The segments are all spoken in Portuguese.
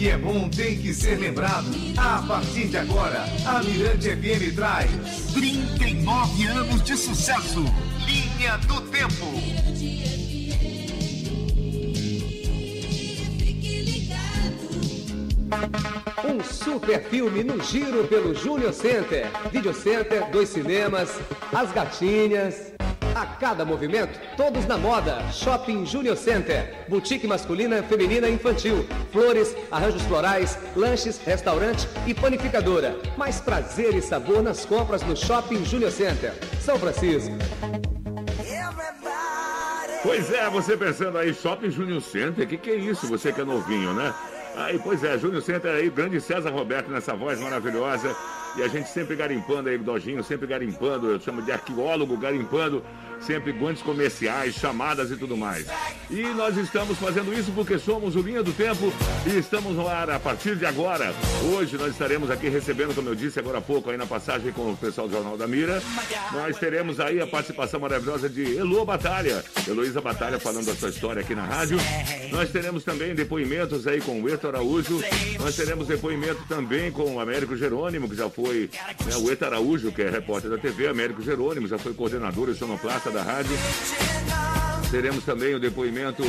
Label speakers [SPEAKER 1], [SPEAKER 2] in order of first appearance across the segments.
[SPEAKER 1] que é bom tem que ser lembrado. A partir de agora, a Mirante FM traz 39 anos de sucesso. Linha do Tempo.
[SPEAKER 2] Um super filme no giro pelo Júnior Center. Video Center, dois cinemas, as gatinhas. A cada movimento, todos na moda. Shopping Júnior Center. Boutique masculina, feminina e infantil. Flores, arranjos florais, lanches, restaurante e panificadora. Mais prazer e sabor nas compras no Shopping Júnior Center. São Francisco.
[SPEAKER 3] Pois é, você pensando aí, Shopping Júnior Center, o que, que é isso? Você que é novinho, né? Aí, pois é, Júnior Center aí, grande César Roberto nessa voz maravilhosa. E a gente sempre garimpando aí, Dojinho, sempre garimpando, eu chamo de arqueólogo, garimpando sempre guantes comerciais, chamadas e tudo mais. E nós estamos fazendo isso porque somos o Linha do Tempo e estamos no ar a partir de agora. Hoje nós estaremos aqui recebendo, como eu disse agora há pouco, aí na passagem com o pessoal do Jornal da Mira, nós teremos aí a participação maravilhosa de Elo Batalha, Heloísa Batalha falando da sua história aqui na rádio. Nós teremos também depoimentos aí com o Eto Araújo, nós teremos depoimento também com o Américo Jerônimo, que já foi né, o Eto Araújo, que é repórter da TV, Américo Jerônimo, já foi coordenador e sonoplasta da rádio. Teremos também o depoimento,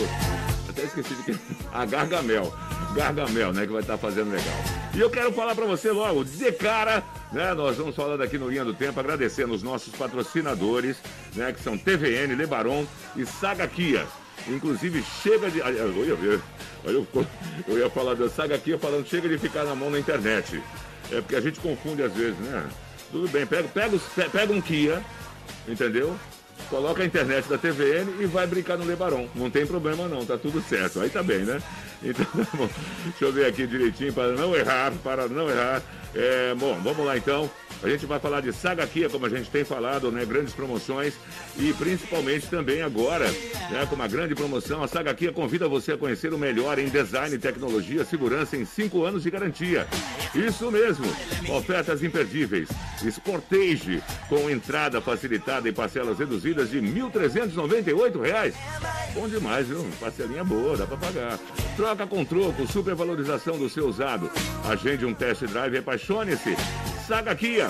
[SPEAKER 3] até esqueci de que, a Gargamel. Gargamel, né, que vai estar fazendo legal. E eu quero falar para você logo, de cara, né, nós vamos falando aqui no Linha do Tempo, agradecendo os nossos patrocinadores, né, que são TVN, Lebaron e Saga Kia. Inclusive, chega de. Ia, eu, eu ia falar da Saga Kia falando, chega de ficar na mão na internet. É porque a gente confunde às vezes, né? Tudo bem, pega, pega, pega um Kia, entendeu? Coloca a internet da TVN e vai brincar no Lebaron. Não tem problema não, tá tudo certo. Aí tá bem, né? Então, tá bom. Deixa eu ver aqui direitinho para não errar, para não errar. É, bom, vamos lá então. A gente vai falar de Saga Kia, como a gente tem falado, né? Grandes promoções e principalmente também agora, né? Com uma grande promoção, a Saga Kia convida você a conhecer o melhor em design, tecnologia, segurança em 5 anos de garantia. Isso mesmo, ofertas imperdíveis. Sportage, com entrada facilitada e parcelas reduzidas de R$ 1.398. Bom demais, viu? Parcelinha boa, dá para pagar. Com troco, supervalorização do seu usado. Agende um test drive apaixone-se. Saga Kia,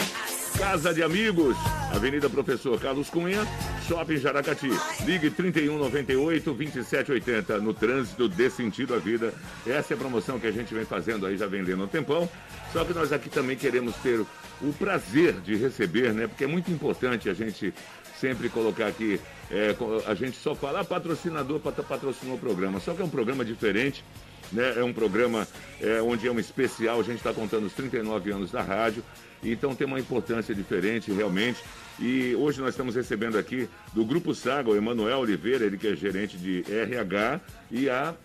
[SPEAKER 3] Casa de Amigos, Avenida Professor Carlos Cunha, Shopping Jaracati. Ligue 3198 2780 no trânsito dê sentido à vida. Essa é a promoção que a gente vem fazendo aí, já vendendo um tempão. Só que nós aqui também queremos ter o prazer de receber, né? Porque é muito importante a gente sempre colocar aqui, é, a gente só fala ah, patrocinador patrocinou o programa, só que é um programa diferente. Né? É um programa é, onde é um especial, a gente está contando os 39 anos da rádio, então tem uma importância diferente realmente. E hoje nós estamos recebendo aqui do Grupo Saga o Emanuel Oliveira, ele que é gerente de RH, e a.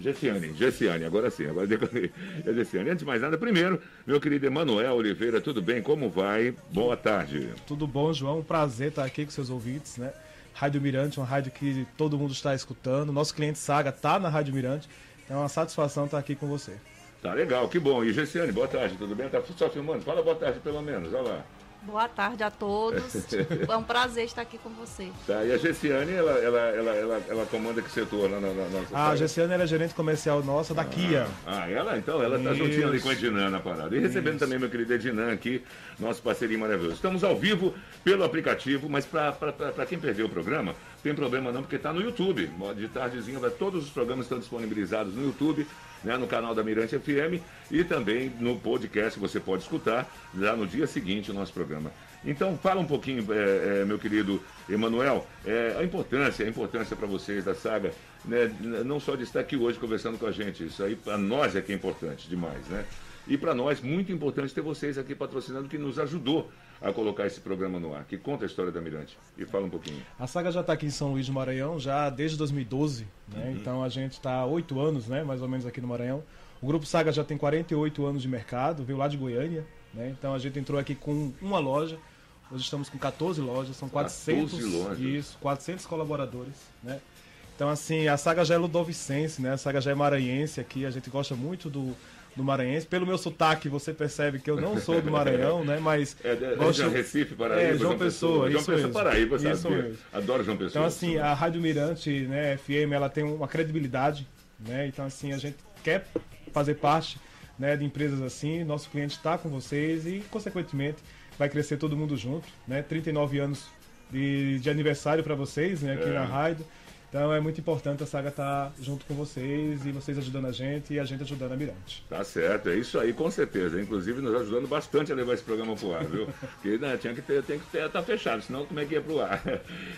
[SPEAKER 3] Gessiane, Gessiane, agora sim, agora decorei. É Gessiane. Antes de mais nada, primeiro, meu querido Emanuel Oliveira, tudo bem? Como vai? Boa tarde.
[SPEAKER 4] Tudo bom, João? Um prazer estar aqui com seus ouvintes, né? Rádio Mirante, uma rádio que todo mundo está escutando. Nosso cliente Saga está na Rádio Mirante. É uma satisfação estar aqui com você.
[SPEAKER 3] Tá legal, que bom. E Gessiane, boa tarde, tudo bem? Tá só filmando? Fala boa tarde pelo menos, olha lá.
[SPEAKER 5] Boa tarde a todos. é um prazer estar aqui com você.
[SPEAKER 3] Tá, e a Gessiane, ela, ela, ela, ela, ela comanda que setor lá na, na nossa.
[SPEAKER 4] Ah, a Gessiane era gerente comercial nossa da
[SPEAKER 3] ah,
[SPEAKER 4] Kia.
[SPEAKER 3] Ah, ela então, ela tá juntinha ali com a Dinan na parada. E recebendo Isso. também meu querido Edinan aqui, nosso parceirinho maravilhoso. Estamos ao vivo pelo aplicativo, mas para quem perdeu o programa, tem problema não, porque está no YouTube. De tardezinha, todos os programas estão disponibilizados no YouTube né, no canal da Mirante FM e também no podcast você pode escutar já no dia seguinte o nosso programa. Então fala um pouquinho, é, é, meu querido Emanuel, é, a importância, a importância para vocês da saga, né, não só de estar aqui hoje conversando com a gente, isso aí para nós é que é importante demais, né? E para nós, muito importante ter vocês aqui patrocinando, que nos ajudou a colocar esse programa no ar, que conta a história da Mirante. E fala um pouquinho.
[SPEAKER 4] A saga já está aqui em São Luís do Maranhão, já desde 2012, né? Uhum. Então a gente está há oito anos, né? Mais ou menos aqui no Maranhão. O Grupo Saga já tem 48 anos de mercado, veio lá de Goiânia, né? Então a gente entrou aqui com uma loja. Hoje estamos com 14 lojas, são 400, 14 lojas. Isso, 400 colaboradores, né? Então, assim, a saga já é ludovicense, né? A saga já é maranhense aqui. A gente gosta muito do, do Maranhense. Pelo meu sotaque, você percebe que eu não sou do Maranhão, né? Mas.
[SPEAKER 3] É, é, gosto... é Recife, Paraíba.
[SPEAKER 4] É, João, Pessoa. João Pessoa,
[SPEAKER 3] Paraíba, sabe?
[SPEAKER 4] Isso mesmo.
[SPEAKER 3] Adoro João Pessoa.
[SPEAKER 4] Então, assim, a Rádio Mirante, né, FM, ela tem uma credibilidade, né? Então, assim, a gente quer fazer parte né, de empresas assim, nosso cliente está com vocês e, consequentemente, vai crescer todo mundo junto. Né? 39 anos de, de aniversário para vocês né, aqui
[SPEAKER 3] É.
[SPEAKER 4] na Raido. Então é muito importante a Saga estar junto com vocês e vocês ajudando a gente e a gente ajudando a Mirante.
[SPEAKER 3] Tá certo, é isso aí, com certeza. Inclusive, nos ajudando bastante a levar esse programa pro ar, viu? Porque né, tinha que ter, tem que ter, tá fechado, senão como é que ia pro ar?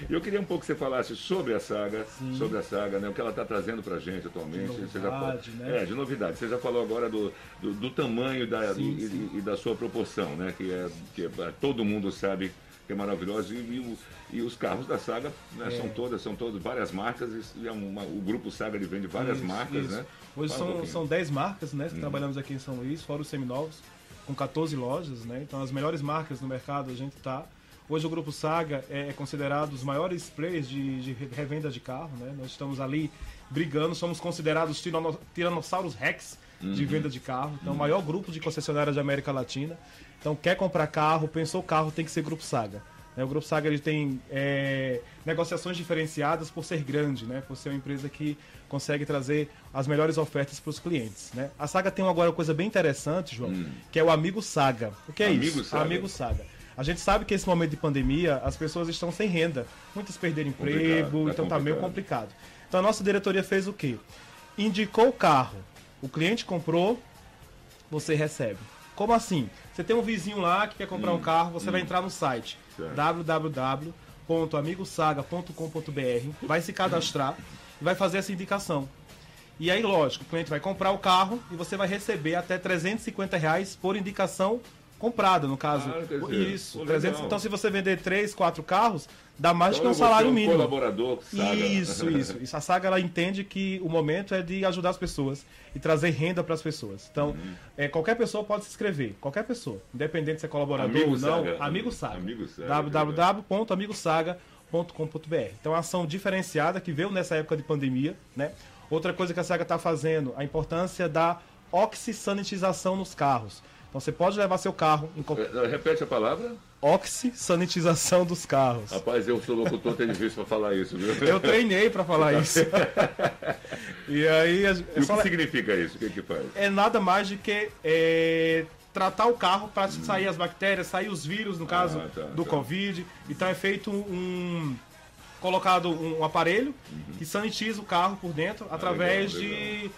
[SPEAKER 3] E eu queria um pouco que você falasse sobre a saga, sobre a saga, né? O que ela tá trazendo pra gente atualmente.
[SPEAKER 4] De
[SPEAKER 3] já falou-
[SPEAKER 4] novidade, né?
[SPEAKER 3] É, de novidade. Você já falou agora do, do, do tamanho da,
[SPEAKER 4] Sim,
[SPEAKER 3] e,
[SPEAKER 4] sim.
[SPEAKER 3] e- e da sua proporção, né? Que é, que é- todo mundo sabe que é maravilhoso. E, e e os carros da saga né,
[SPEAKER 4] É.
[SPEAKER 3] são todas, são todas várias marcas. E é uma- o grupo Saga ele vende várias
[SPEAKER 4] Isso,
[SPEAKER 3] marcas,
[SPEAKER 4] isso.
[SPEAKER 3] né?
[SPEAKER 4] Hoje
[SPEAKER 3] Fala um
[SPEAKER 4] são,
[SPEAKER 3] pouquinho.
[SPEAKER 4] são 10 marcas né, que trabalhamos aqui em São Luís, fora os seminovos, com 14 lojas. Né? Então, as melhores marcas no mercado a gente está. Hoje, o Grupo Saga é, é considerado os maiores players de, de re- revenda de carro. Né? Nós estamos ali brigando, somos considerados tirano, Tiranossauros Rex de venda de carro. Então, o maior grupo de concessionárias de América Latina. Então, quer comprar carro, pensou carro, tem que ser Grupo Saga. né? O Grupo Saga ele tem é, negociações diferenciadas por ser grande, né? por ser uma empresa que consegue trazer as melhores ofertas para os clientes. Né? A Saga tem agora uma coisa bem interessante, João, que é o Amigo Saga. O que é
[SPEAKER 3] Amigo
[SPEAKER 4] isso?
[SPEAKER 3] Saga.
[SPEAKER 4] Amigo Saga. A gente sabe que esse momento de pandemia as pessoas estão sem renda, muitas perderam
[SPEAKER 3] Complicado,
[SPEAKER 4] emprego,
[SPEAKER 3] tá
[SPEAKER 4] então tá meio
[SPEAKER 3] complicado.
[SPEAKER 4] complicado. Então a nossa diretoria fez o quê? Indicou o carro, o cliente comprou, você recebe. Como assim? Você tem um vizinho lá que quer comprar um carro, você vai entrar no site www.amigosaga.com.br, vai se cadastrar e vai fazer essa indicação. E aí, lógico, o cliente vai comprar o carro e você vai receber até 350 reais por indicação comprada, no caso.
[SPEAKER 3] Ah, quer dizer,
[SPEAKER 4] Isso.
[SPEAKER 3] pô,
[SPEAKER 4] 300,
[SPEAKER 3] legal.
[SPEAKER 4] então, se você vender 3, 4 carros, dá mais
[SPEAKER 3] Então,
[SPEAKER 4] que um salário
[SPEAKER 3] ser um
[SPEAKER 4] mínimo.
[SPEAKER 3] colaborador Saga.
[SPEAKER 4] Isso, isso. Isso. A saga ela entende que o momento é de ajudar as pessoas e trazer renda para as pessoas. Então,
[SPEAKER 3] Uhum.
[SPEAKER 4] é, qualquer pessoa pode se inscrever, qualquer pessoa, independente se é colaborador
[SPEAKER 3] Amigo
[SPEAKER 4] ou não.
[SPEAKER 3] Saga.
[SPEAKER 4] Amigo Saga.
[SPEAKER 3] Amigo Saga,
[SPEAKER 4] www.amigosaga.com.br. Então, é uma ação diferenciada que veio nessa época de pandemia, né? Outra coisa que a Saga está fazendo, a importância da oxisanitização nos carros. Então, você pode levar seu carro em qualquer
[SPEAKER 3] Eh, Repete a palavra?
[SPEAKER 4] oxisanitização dos carros.
[SPEAKER 3] Rapaz, eu sou locutor, tem difícil pra falar isso, viu?
[SPEAKER 4] Eu treinei para falar isso. e aí é
[SPEAKER 3] E o
[SPEAKER 4] só-
[SPEAKER 3] que significa isso? O que que faz?
[SPEAKER 4] é nada mais do que é, tratar o carro para sair as bactérias, sair os vírus, no caso
[SPEAKER 3] Ah, tá,
[SPEAKER 4] do
[SPEAKER 3] tá.
[SPEAKER 4] Covid. Então é feito um. colocado um aparelho que sanitiza o carro por dentro através
[SPEAKER 3] Uhum. Ah, legal,
[SPEAKER 4] de.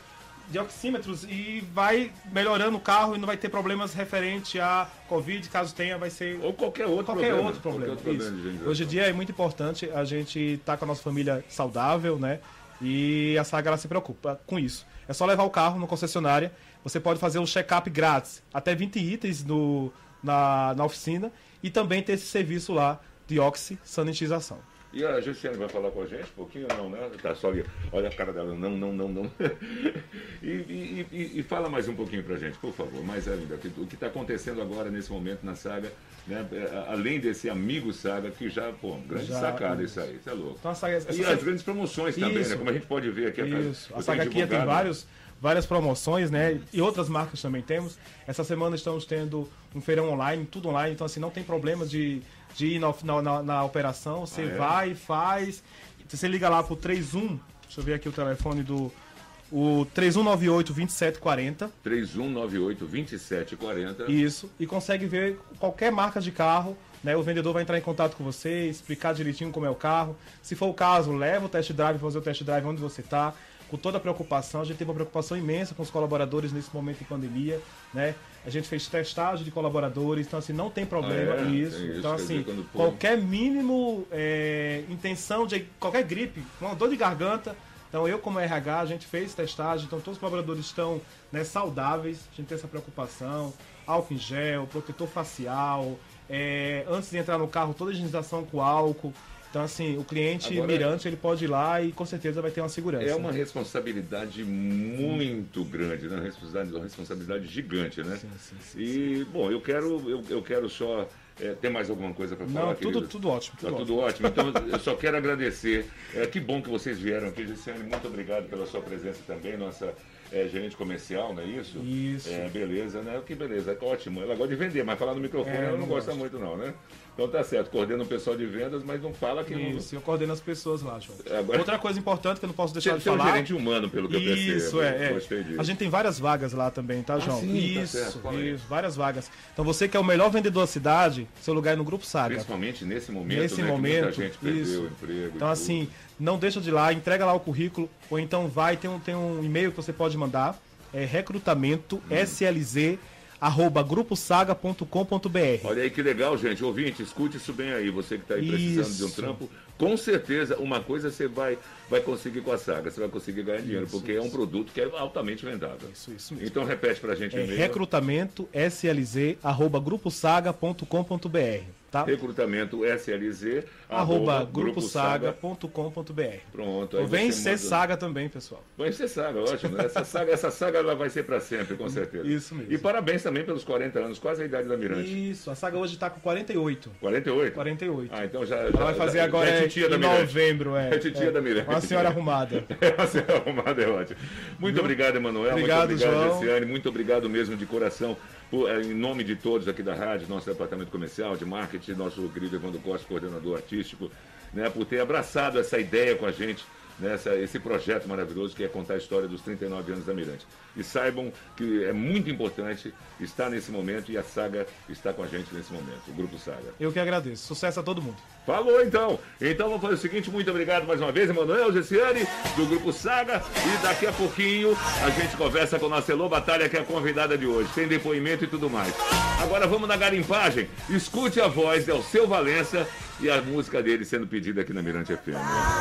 [SPEAKER 4] De oxímetros e vai melhorando o carro e não vai ter problemas referente a Covid, caso tenha, vai ser
[SPEAKER 3] Ou qualquer outro
[SPEAKER 4] qualquer
[SPEAKER 3] problema.
[SPEAKER 4] outro problema.
[SPEAKER 3] Qualquer outro problema.
[SPEAKER 4] Hoje em dia é muito importante a gente estar com a nossa família saudável, né? E a Saga ela se preocupa com isso. É só levar o carro na concessionária. Você pode fazer um check-up grátis, até 20 itens no, na, na oficina. E também ter esse serviço lá de oxi-sanitização.
[SPEAKER 3] E a Jussiane vai falar com a gente um pouquinho? Não, né? Tá só ali. Olha a cara dela. Não, não, não, não. e, e- e- e fala mais um pouquinho pra gente, por favor. Mais ainda. O que está acontecendo agora nesse momento na saga, né? É, Além desse amigo saga, que já, pô, grande
[SPEAKER 4] Já,
[SPEAKER 3] sacada
[SPEAKER 4] isso.
[SPEAKER 3] isso aí. Isso é louco.
[SPEAKER 4] Então Saga,
[SPEAKER 3] E as grandes promoções também,
[SPEAKER 4] Isso.
[SPEAKER 3] né? Como a gente pode ver aqui.
[SPEAKER 4] Isso.
[SPEAKER 3] eu
[SPEAKER 4] A Saga aqui tem
[SPEAKER 3] divulgado.
[SPEAKER 4] vários, várias promoções, né? E outras marcas também temos. Essa semana estamos tendo um feirão online, tudo online, então assim, não tem problema de, de ir na, na, na- na operação. Você
[SPEAKER 3] Ah, é?
[SPEAKER 4] vai, faz. Você liga lá pro 31, deixa eu ver aqui o telefone do. O 3198 2740.
[SPEAKER 3] 3198 2740.
[SPEAKER 4] Isso. E consegue ver qualquer marca de carro. Né, o vendedor vai entrar em contato com você, explicar direitinho como é o carro. Se for o caso, leva o test drive, fazer o test drive onde você está. Com toda a preocupação, a gente teve uma preocupação imensa com os colaboradores nesse momento de pandemia, né? A gente fez testagem de colaboradores, então assim, não tem problema
[SPEAKER 3] Ah, é?
[SPEAKER 4] isso.
[SPEAKER 3] Tem
[SPEAKER 4] Então assim,
[SPEAKER 3] dizer,
[SPEAKER 4] qualquer mínimo é, intenção de qualquer gripe, uma dor de garganta, então eu como RH, a gente fez testagem, então todos os colaboradores estão né, saudáveis, a gente tem essa preocupação, álcool em gel, protetor facial, é, antes de entrar no carro, toda a higienização com álcool. Então assim, o cliente
[SPEAKER 3] Agora-
[SPEAKER 4] mirante, ele pode ir lá e com certeza vai ter uma segurança.
[SPEAKER 3] É uma responsabilidade muito grande, né? Uma responsabilidade, uma responsabilidade gigante, né?
[SPEAKER 4] Sim, sim, sim,
[SPEAKER 3] E, bom, eu quero, eu, eu quero só. é, tem mais alguma coisa para falar?
[SPEAKER 4] Não, tudo,
[SPEAKER 3] querido?
[SPEAKER 4] tudo ótimo.
[SPEAKER 3] Tá
[SPEAKER 4] Tudo
[SPEAKER 3] tudo ótimo. Então, eu só quero agradecer. É, que bom que vocês vieram aqui, Gisele. Muito obrigado pela sua presença também, nossa é, gerente comercial, não é isso?
[SPEAKER 4] Isso.
[SPEAKER 3] É, beleza, né? Que beleza, ótimo. Ela gosta de vender, mas falar no microfone
[SPEAKER 4] É,
[SPEAKER 3] ela não
[SPEAKER 4] não
[SPEAKER 3] gosta muito, não, né? Então tá certo, coordena o pessoal de vendas, mas não fala que
[SPEAKER 4] Isso, eu coordeno as pessoas lá, João.
[SPEAKER 3] Agora-
[SPEAKER 4] Outra coisa importante que eu não posso deixar de
[SPEAKER 3] um
[SPEAKER 4] falar.
[SPEAKER 3] gerente humano, pelo que eu percebo.
[SPEAKER 4] Isso, é, é.
[SPEAKER 3] Gostei disso.
[SPEAKER 4] A gente tem várias vagas lá também, tá, João?
[SPEAKER 3] sim, tá
[SPEAKER 4] isso,
[SPEAKER 3] certo, fala aí.
[SPEAKER 4] isso, várias vagas. Então você que é o melhor vendedor da cidade, seu lugar é no Grupo Saga.
[SPEAKER 3] Principalmente nesse momento,
[SPEAKER 4] Nesse
[SPEAKER 3] né,
[SPEAKER 4] momento,
[SPEAKER 3] muita gente perdeu
[SPEAKER 4] isso.
[SPEAKER 3] o emprego.
[SPEAKER 4] Então, assim, não deixa de ir lá, entrega lá o currículo, ou então vai, tem um, tem um e-mail que você pode mandar, é recrutamento slz arroba gruposaga.com.br.
[SPEAKER 3] Olha aí que legal, gente. Ouvinte, escute isso bem aí. Você que está aí precisando de um
[SPEAKER 4] Isso.
[SPEAKER 3] trampo, com certeza uma coisa você vai, vai conseguir com a saga. Você vai conseguir ganhar dinheiro, porque é um produto que é altamente vendável.
[SPEAKER 4] Isso, isso mesmo.
[SPEAKER 3] Então repete pra gente
[SPEAKER 4] É
[SPEAKER 3] e-mail.
[SPEAKER 4] recrutamento slz arroba gruposaga.com.br, tá?
[SPEAKER 3] Recrutamento SLZ,
[SPEAKER 4] Arroba
[SPEAKER 3] Saga.
[SPEAKER 4] gruposaga.com.br.
[SPEAKER 3] Pronto. aí
[SPEAKER 4] vem ser
[SPEAKER 3] manda-
[SPEAKER 4] saga também, pessoal.
[SPEAKER 3] Vai ser saga, ótimo. né? Essa saga, essa saga ela vai ser para sempre, com certeza.
[SPEAKER 4] Isso mesmo.
[SPEAKER 3] E parabéns também pelos 40 anos, quase a idade da Mirante.
[SPEAKER 4] Isso, a saga hoje tá com 48.
[SPEAKER 3] 48?
[SPEAKER 4] 48.
[SPEAKER 3] Ah, então já. Já-
[SPEAKER 4] vai fazer
[SPEAKER 3] já-
[SPEAKER 4] agora
[SPEAKER 3] é
[SPEAKER 4] é,
[SPEAKER 3] titia da
[SPEAKER 4] em
[SPEAKER 3] Mirante.
[SPEAKER 4] novembro, é.
[SPEAKER 3] É titia
[SPEAKER 4] é.
[SPEAKER 3] da Mirante.
[SPEAKER 4] Uma senhora arrumada.
[SPEAKER 3] É, você é arrumado, é ótimo. Muito obrigado, Emanuel.
[SPEAKER 4] Obrigado,
[SPEAKER 3] Muito obrigado,
[SPEAKER 4] João.
[SPEAKER 3] Luciane. Muito obrigado mesmo de coração. Eh, em nome de todos aqui da rádio, nosso departamento comercial, de marketing, nosso querido Evandro Costa, coordenador artístico, né, por ter abraçado essa ideia com a gente, né, essa- esse projeto maravilhoso que é contar a história dos 39 anos da Mirante. E saibam que é muito importante estar nesse momento e a Saga está com a gente nesse momento, o Grupo Saga.
[SPEAKER 4] Eu que agradeço. Sucesso a todo mundo.
[SPEAKER 3] Falou então. Então vamos fazer o seguinte, muito obrigado mais uma vez, Emanuel, Gessiane, do Grupo Saga. E daqui a pouquinho a gente conversa com a nossa Elô Batalha, que é a convidada de hoje. Tem depoimento e tudo mais. Agora vamos na garimpagem. Escute a voz de Alceu Valença e a música dele sendo pedida aqui na Mirante FM.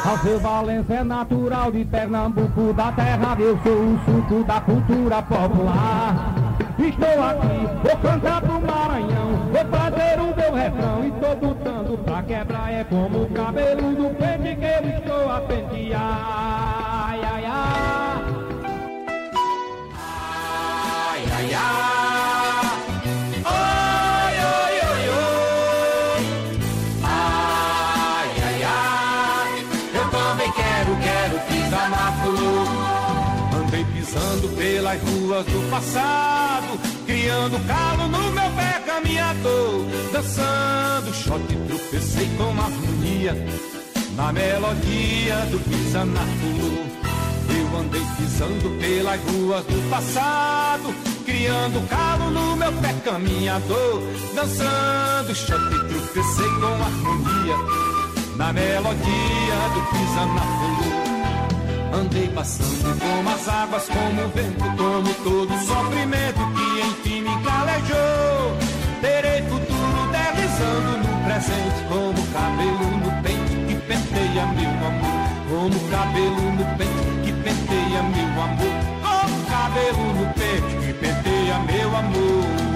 [SPEAKER 6] Alceu Valença é natural de Pernambuco, da terra eu sou o suco da cultura popular. Estou aqui, vou cantar pro Maranhão, vou fazer o meu refrão e tô botando pra quebrar. É como o cabelo do pente que eu estou a pentear. Ai, ai, ai. Ai, ai, ai. Do passado, criando calo no meu pé caminhador. Dançando shot, tropecei com harmonia, na melodia do pisa na flor. Eu andei pisando pelas ruas do passado, criando calo no meu pé caminhador, dançando shot e tropecei com harmonia, na melodia do pisa na flor. Andei passando como as águas, como o vento, como todo sofrimento que enfim me calejou. Terei futuro deslizando no presente, como cabelo no pente que penteia meu amor. Como cabelo no pente que penteia meu amor. Como cabelo no pente que penteia meu amor.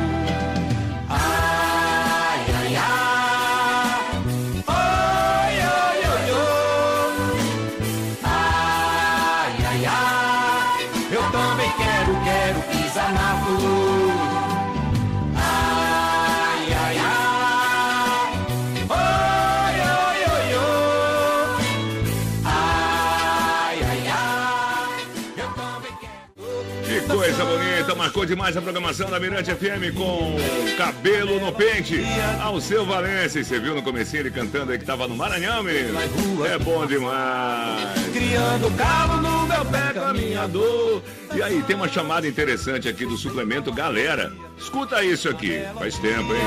[SPEAKER 3] Coisa bonita, marcou demais a programação da Mirante FM com cabelo no pente. Ao seu Valença, e você viu no comecinho ele cantando aí que tava no Maranhão, menino? É bom demais.
[SPEAKER 6] Criando calo no meu pé
[SPEAKER 3] Caminhador. E aí, tem uma chamada interessante aqui do suplemento Galera. Escuta isso aqui, faz tempo, hein?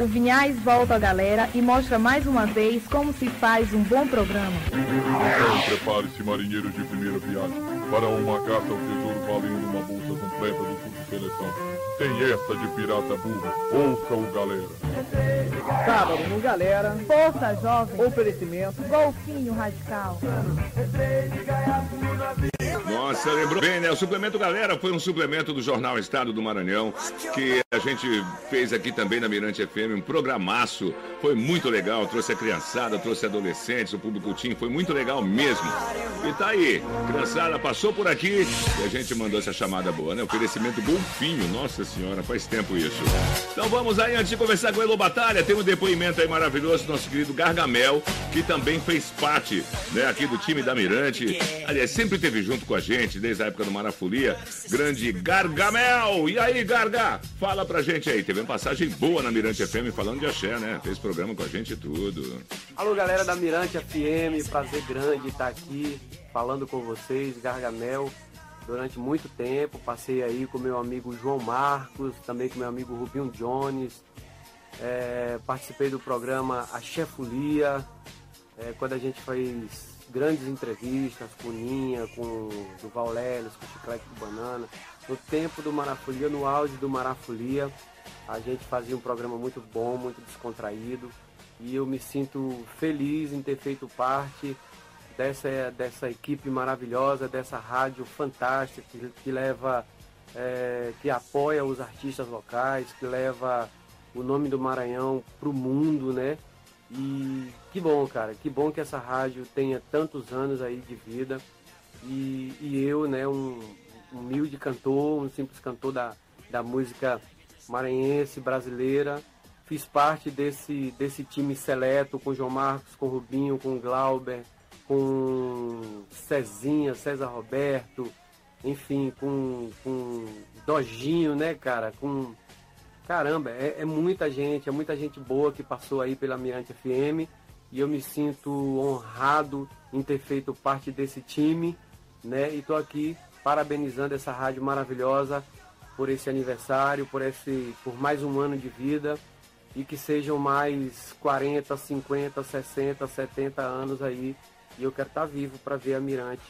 [SPEAKER 7] O Vinhais volta à galera e mostra mais uma vez como se faz um bom programa.
[SPEAKER 8] Prepare-se, marinheiro de primeira viagem, para uma caça ao tesouro valendo uma bolsa completa do curso seleção. Tem essa de pirata burro, ouça o galera.
[SPEAKER 7] Sábado no Galera. Força Jovem. Oferecimento. Golfinho Radical.
[SPEAKER 3] Nossa, lembrou bem, né? O suplemento Galera foi um suplemento do Jornal Estado do Maranhão, que a gente fez aqui também na Mirante FM, um programaço. Foi muito legal, trouxe a criançada, trouxe adolescentes, o público team, foi muito legal mesmo. E tá aí, criançada passou por aqui e a gente mandou essa chamada boa, né? Oferecimento Golfinho, nossa senhora, faz tempo isso. Então vamos aí, antes de conversar com o Elo Batalha, tem um depoimento aí maravilhoso do nosso querido Gargamel, que também fez parte, né, aqui do time da Mirante. Aliás, sempre teve junto com a gente desde a época do Marafolia, grande Gargamel. E aí, Garga? Fala pra gente aí. Teve uma passagem boa na Mirante FM falando de axé, né? Fez programa com a gente e tudo.
[SPEAKER 9] Alô, galera da Mirante FM, prazer grande estar aqui falando com vocês, Gargamel. Durante muito tempo, passei aí com meu amigo João Marcos, também com meu amigo Rubinho Jones. É, participei do programa A Chefolia, é, quando a gente fez grandes entrevistas com Ninha, com Duval Leles, com Chiclete de Banana. No tempo do Marafolia, no auge do Marafolia, a gente fazia um programa muito bom, muito descontraído. E eu me sinto feliz em ter feito parte dessa, dessa equipe maravilhosa, dessa rádio fantástica que, que leva, é, que apoia os artistas locais, que leva o nome do Maranhão para o mundo, né? E que bom, cara, que bom que essa rádio tenha tantos anos aí de vida. E, e eu, né, um humilde cantor, um simples cantor da, da música maranhense, brasileira, fiz parte desse, desse time seleto com João Marcos, com Rubinho, com Glauber, com Cezinha, César Roberto, enfim, com, com Dojinho, né, cara? Com. Caramba, é, é muita gente, é muita gente boa que passou aí pela Mirante FM e eu me sinto honrado em ter feito parte desse time, né? E estou aqui parabenizando essa rádio maravilhosa por esse aniversário, por esse, por mais um ano de vida e que sejam mais 40, 50, 60, 70 anos aí e eu quero estar vivo para ver a Mirante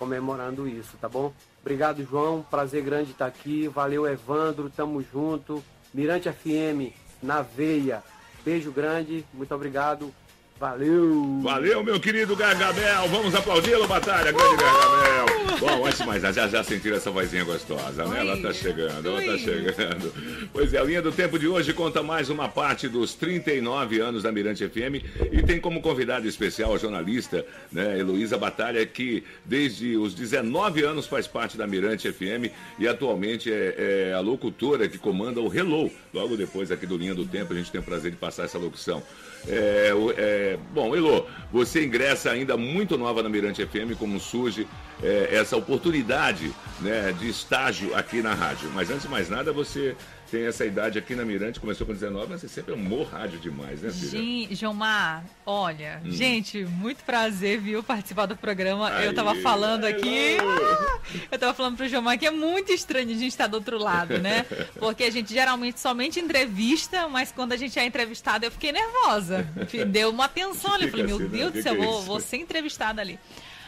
[SPEAKER 9] comemorando isso, tá bom? Obrigado, João. Prazer grande estar aqui. Valeu, Evandro. Tamo junto. Mirante FM na veia. Beijo grande. Muito obrigado. Valeu!
[SPEAKER 3] Valeu, meu querido Gargamel. Vamos aplaudi-lo, Batalha, grande Gargamel. Bom, antes de mais nada, já, já sentiram essa vozinha gostosa, né? Ela tá chegando, ela tá chegando. Pois é, a linha do tempo de hoje conta mais uma parte dos 39 anos da Mirante FM e tem como convidada especial a jornalista, né, Heloísa Batalha, que desde os 19 anos faz parte da Mirante FM e atualmente é, é a locutora que comanda o Hello. Logo depois aqui do Linha do Tempo, a gente tem o prazer de passar essa locução. É, é, bom, Elô, você ingressa ainda muito nova na Mirante FM, como surge é, essa oportunidade né, de estágio aqui na rádio. Mas antes de mais nada, você tem essa idade aqui na Mirante, começou com 19, mas você sempre amou rádio demais, né, filha?
[SPEAKER 10] Sim, Gilmar, olha,
[SPEAKER 3] Hum.
[SPEAKER 10] gente, muito prazer, viu, participar do programa.
[SPEAKER 3] Aí,
[SPEAKER 10] eu tava falando aqui, ah, eu tava falando pro Gilmar que é muito estranho a gente estar do outro lado, né? Porque a gente geralmente somente entrevista, mas quando a gente é entrevistado eu fiquei nervosa. Deu uma tensão ali, eu falei, meu
[SPEAKER 3] assim, né?
[SPEAKER 10] Deus do céu,
[SPEAKER 3] é
[SPEAKER 10] vou, vou ser entrevistada ali.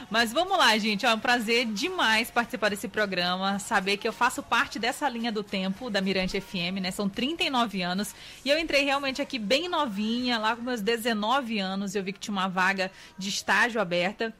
[SPEAKER 10] Mas vamos lá, gente. É um prazer demais participar desse programa. Saber que eu faço parte dessa linha do tempo da Mirante FM, né? São 39 anos. E eu entrei realmente aqui bem novinha, lá com meus 19 anos. Eu vi que tinha uma vaga de estágio aberta.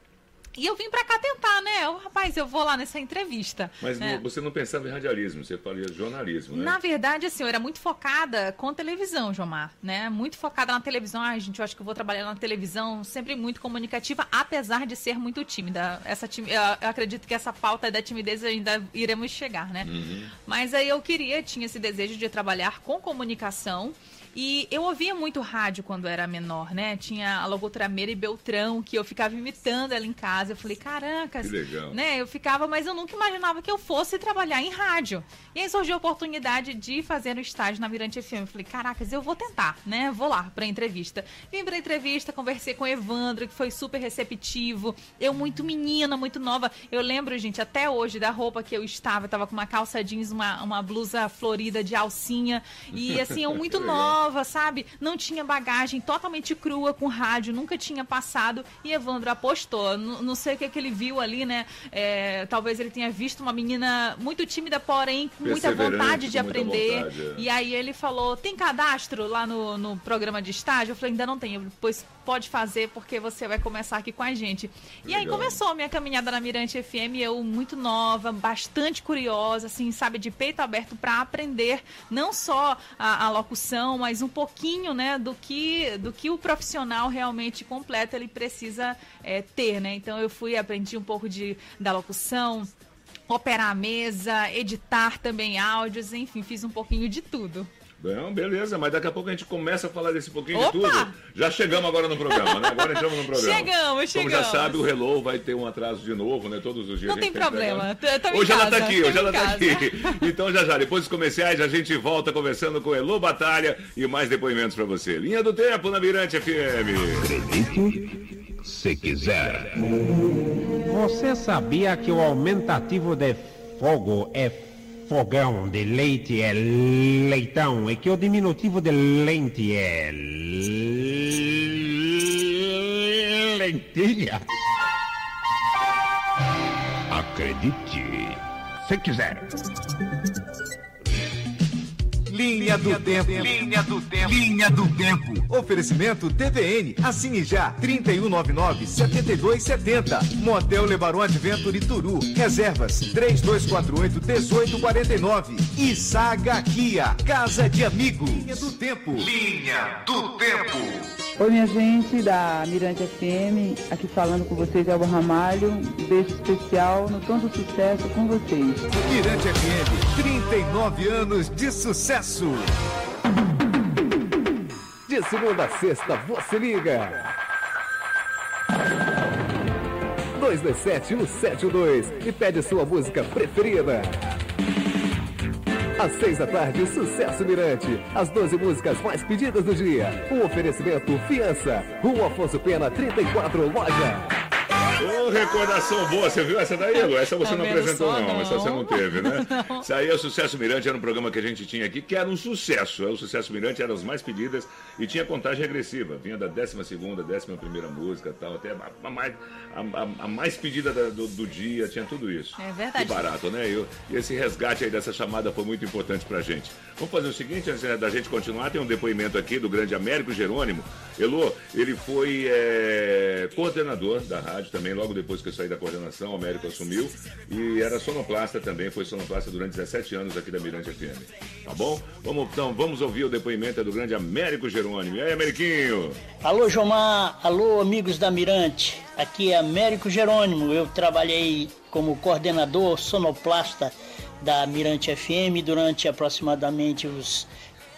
[SPEAKER 10] E eu vim pra cá tentar, né? Eu, rapaz, eu vou lá nessa entrevista.
[SPEAKER 3] Mas
[SPEAKER 10] né?
[SPEAKER 3] você não pensava em radialismo, você fazia jornalismo, né?
[SPEAKER 10] Na verdade, assim, eu era muito focada com televisão, Jomar, né? Muito focada na televisão. Ai, gente, eu acho que eu vou trabalhar na televisão, sempre muito comunicativa, apesar de ser muito tímida. Essa tim- eu eu acredito que essa pauta da timidez ainda iremos chegar, né?
[SPEAKER 3] Uhum.
[SPEAKER 10] Mas aí eu queria, tinha esse desejo de trabalhar com comunicação. E eu ouvia muito rádio quando era menor, né? Tinha a locutora Meire Beltrão, que eu ficava imitando ela em casa. Eu falei, caracas,
[SPEAKER 3] Que legal.
[SPEAKER 10] né? Eu ficava, mas eu nunca imaginava que eu fosse trabalhar em rádio. E aí surgiu a oportunidade de fazer o estágio na Mirante FM. Eu falei, caracas, eu vou tentar, né? Vou lá pra entrevista. Vim pra entrevista, conversei com o Evandro, que foi super receptivo. Eu muito menina, muito nova. Eu lembro, gente, até hoje da roupa que eu estava. Eu tava com uma calça jeans, uma, uma blusa florida de alcinha. E assim, eu muito nova, sabe? Não tinha bagagem, totalmente crua com rádio, nunca tinha passado. E Evandro apostou. N- não sei o que, que ele viu ali, né? É, talvez ele tenha visto uma menina muito tímida, porém com muita vontade de aprender.
[SPEAKER 3] vontade, é.
[SPEAKER 10] E aí ele falou: tem cadastro lá no, no programa de estágio? Eu falei, ainda não tenho. Pois pode fazer, porque você vai começar aqui com a gente. E aí começou a minha caminhada na Mirante FM, eu muito nova, bastante curiosa, assim, sabe, de peito aberto para aprender não só a, a locução, mas um pouquinho, né, do que, do que o profissional realmente completo ele precisa é, ter, né? Então eu fui, aprendi um pouco de, da locução, operar a mesa, editar também áudios, enfim, fiz um pouquinho de tudo.
[SPEAKER 3] Não, beleza, mas daqui a pouco a gente começa a falar desse pouquinho
[SPEAKER 10] Opa!
[SPEAKER 3] de tudo. Já chegamos agora no programa, né? Agora entramos no programa.
[SPEAKER 10] Chegamos,
[SPEAKER 3] Como já
[SPEAKER 10] chegamos.
[SPEAKER 3] sabe, o Hello vai ter um atraso de novo, né? Todos os dias.
[SPEAKER 10] Não tem problema,
[SPEAKER 3] Hoje ela
[SPEAKER 10] casa,
[SPEAKER 3] tá aqui, hoje ela tá
[SPEAKER 10] casa.
[SPEAKER 3] aqui. Então já já, depois dos comerciais, a gente volta conversando com o Hello Batalha e mais depoimentos pra você. Linha do Tempo na Mirante FM.
[SPEAKER 11] Acredite se quiser.
[SPEAKER 12] Você sabia que o aumentativo de fogo é fogão, de leite é leitão e que o diminutivo de lente é lentilha?
[SPEAKER 11] Acredite se quiser.
[SPEAKER 1] Linha do Tempo. Linha do Tempo. Linha do Tempo. Oferecimento TVN. Assine já. 3199-7270. Motel Lebaron Adventure Turu. Reservas 3248-1849. E Saga Kia. Casa de Amigo. Linha do Tempo. Linha do Tempo.
[SPEAKER 13] Oi, minha gente da Mirante FM, aqui falando com vocês, Elba Ramalho. Um beijo especial no Tom do Sucesso com vocês.
[SPEAKER 1] Mirante FM. 39 anos de sucesso.
[SPEAKER 2] De segunda a sexta, você liga. 227-172 e pede sua música preferida. Às seis da tarde, Sucesso Mirante. As 12 músicas mais pedidas do dia. Um oferecimento Fiança. Rua Afonso Pena, 34, loja.
[SPEAKER 3] Ô, recordação boa, você viu essa daí, Lu? Essa você
[SPEAKER 10] Tá
[SPEAKER 3] não apresentou,
[SPEAKER 10] só?
[SPEAKER 3] não, essa você não teve, né?
[SPEAKER 10] Não.
[SPEAKER 3] Isso aí é o Sucesso Mirante, era um programa que a gente tinha aqui, que era um sucesso. É, O Sucesso Mirante era as mais pedidas e tinha contagem regressiva. Vinha da 12 segunda, 11 primeira música tal, até a, mais, a, a- a mais pedida da- do, do dia, tinha tudo isso.
[SPEAKER 10] É verdade.
[SPEAKER 3] Que barato, né? E, esse resgate aí dessa chamada foi muito importante pra gente. Vamos fazer o seguinte, antes da gente continuar, tem um depoimento aqui do grande Américo Jerônimo. Elô, ele foi é, coordenador da rádio também, logo depois que eu saí da coordenação, o Américo assumiu. E era sonoplasta também, foi sonoplasta durante 17 anos aqui da Mirante FM. Tá bom? Vamos, então, vamos ouvir o depoimento do grande Américo Jerônimo. E aí, Ameriquinho?
[SPEAKER 14] Alô, Jomar. Alô, amigos da Mirante. Aqui é Américo Jerônimo. Eu trabalhei como coordenador sonoplasta da Mirante FM durante aproximadamente os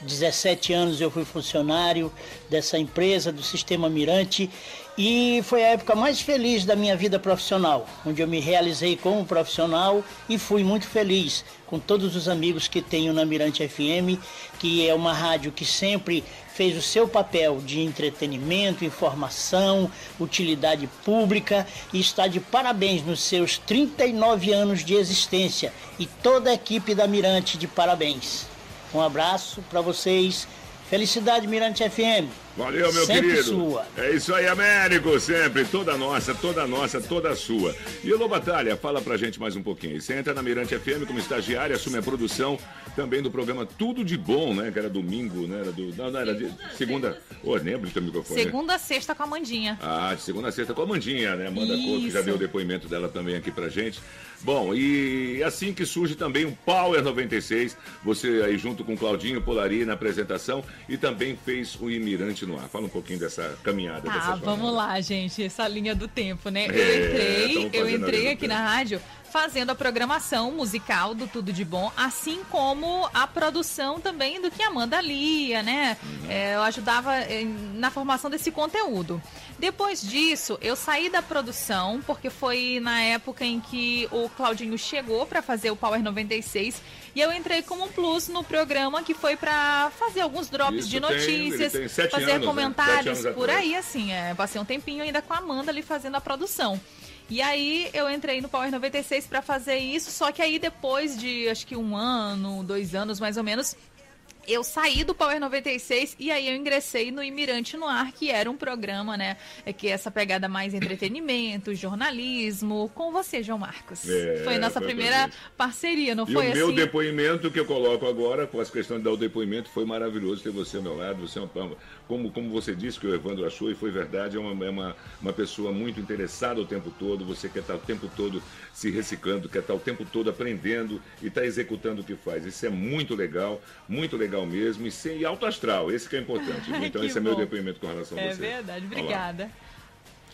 [SPEAKER 14] 17 anos. Eu fui funcionário dessa empresa, do Sistema Mirante. E foi a época mais feliz da minha vida profissional, onde eu me realizei como profissional e fui muito feliz com todos os amigos que tenho na Mirante FM, que é uma rádio que sempre fez o seu papel de entretenimento, informação, utilidade pública e está de parabéns nos seus 39 anos de existência e toda a equipe da Mirante de parabéns. Um abraço para vocês. Felicidade Mirante FM.
[SPEAKER 3] Valeu, meu
[SPEAKER 14] Sempre
[SPEAKER 3] querido.
[SPEAKER 14] sua.
[SPEAKER 3] É isso aí, Américo, sempre. Toda nossa, toda nossa, toda sua. E Elô Batalha, fala pra gente mais um pouquinho. Você entra na Mirante FM como estagiária, assume a produção também do programa Tudo de Bom, né? Que era domingo, né? Era do, não, não, era de segunda. Ô, lembra do teu microfone?
[SPEAKER 10] Segunda a sexta com a Mandinha.
[SPEAKER 3] Ah, de segunda a sexta com a Mandinha, né? Amanda Couto, que já deu o depoimento dela também aqui pra gente. Bom, e assim que surge também o Power 96, você aí junto com Claudinho Polari na apresentação e também fez o Imirante no ar. Fala um pouquinho dessa caminhada, dessa
[SPEAKER 10] Tá,
[SPEAKER 3] jornada.
[SPEAKER 10] vamos lá, gente. Essa linha do tempo, né?
[SPEAKER 3] É,
[SPEAKER 10] eu entrei, eu entrei aqui
[SPEAKER 3] tempo.
[SPEAKER 10] na rádio fazendo a programação musical do Tudo de Bom, assim como a produção também do que a Amanda lia, né?
[SPEAKER 3] Uhum.
[SPEAKER 10] É, eu ajudava eh, na formação desse conteúdo. Depois disso, eu saí da produção, porque foi na época em que o Claudinho chegou para fazer o Power 96 e eu entrei como um plus no programa que foi para fazer alguns drops
[SPEAKER 3] Isso
[SPEAKER 10] de
[SPEAKER 3] tem-
[SPEAKER 10] notícias,
[SPEAKER 3] tem sete
[SPEAKER 10] fazer
[SPEAKER 3] anos, né?
[SPEAKER 10] Comentários
[SPEAKER 3] anos
[SPEAKER 10] por aí, assim, é, passei um tempinho ainda com a Amanda ali fazendo a produção. E aí eu entrei no Power 96 para fazer isso, só que aí depois de acho que um ano, dois anos mais ou menos, eu saí do Power 96 e aí eu ingressei no Imirante no Ar, que era um programa, né? é Que é essa pegada mais entretenimento, jornalismo, com você, João Marcos.
[SPEAKER 3] É,
[SPEAKER 10] foi nossa
[SPEAKER 3] foi
[SPEAKER 10] primeira parceria, não
[SPEAKER 3] E
[SPEAKER 10] foi
[SPEAKER 3] o meu
[SPEAKER 10] assim?
[SPEAKER 3] depoimento que eu coloco agora, com as questões de dar o depoimento, foi maravilhoso ter você ao meu lado. Você é uma, como, como você disse que o Evandro achou, e foi verdade, é uma, é uma, uma pessoa muito interessada o tempo todo. Você quer estar o tempo todo se reciclando, quer estar o tempo todo aprendendo e está executando o que faz. Isso é muito legal, muito legal mesmo. E, sem, e alto astral, esse que é importante. Então, esse é meu
[SPEAKER 10] bom.
[SPEAKER 3] depoimento com relação a
[SPEAKER 10] É
[SPEAKER 3] você.
[SPEAKER 10] verdade,
[SPEAKER 3] Vamos lá.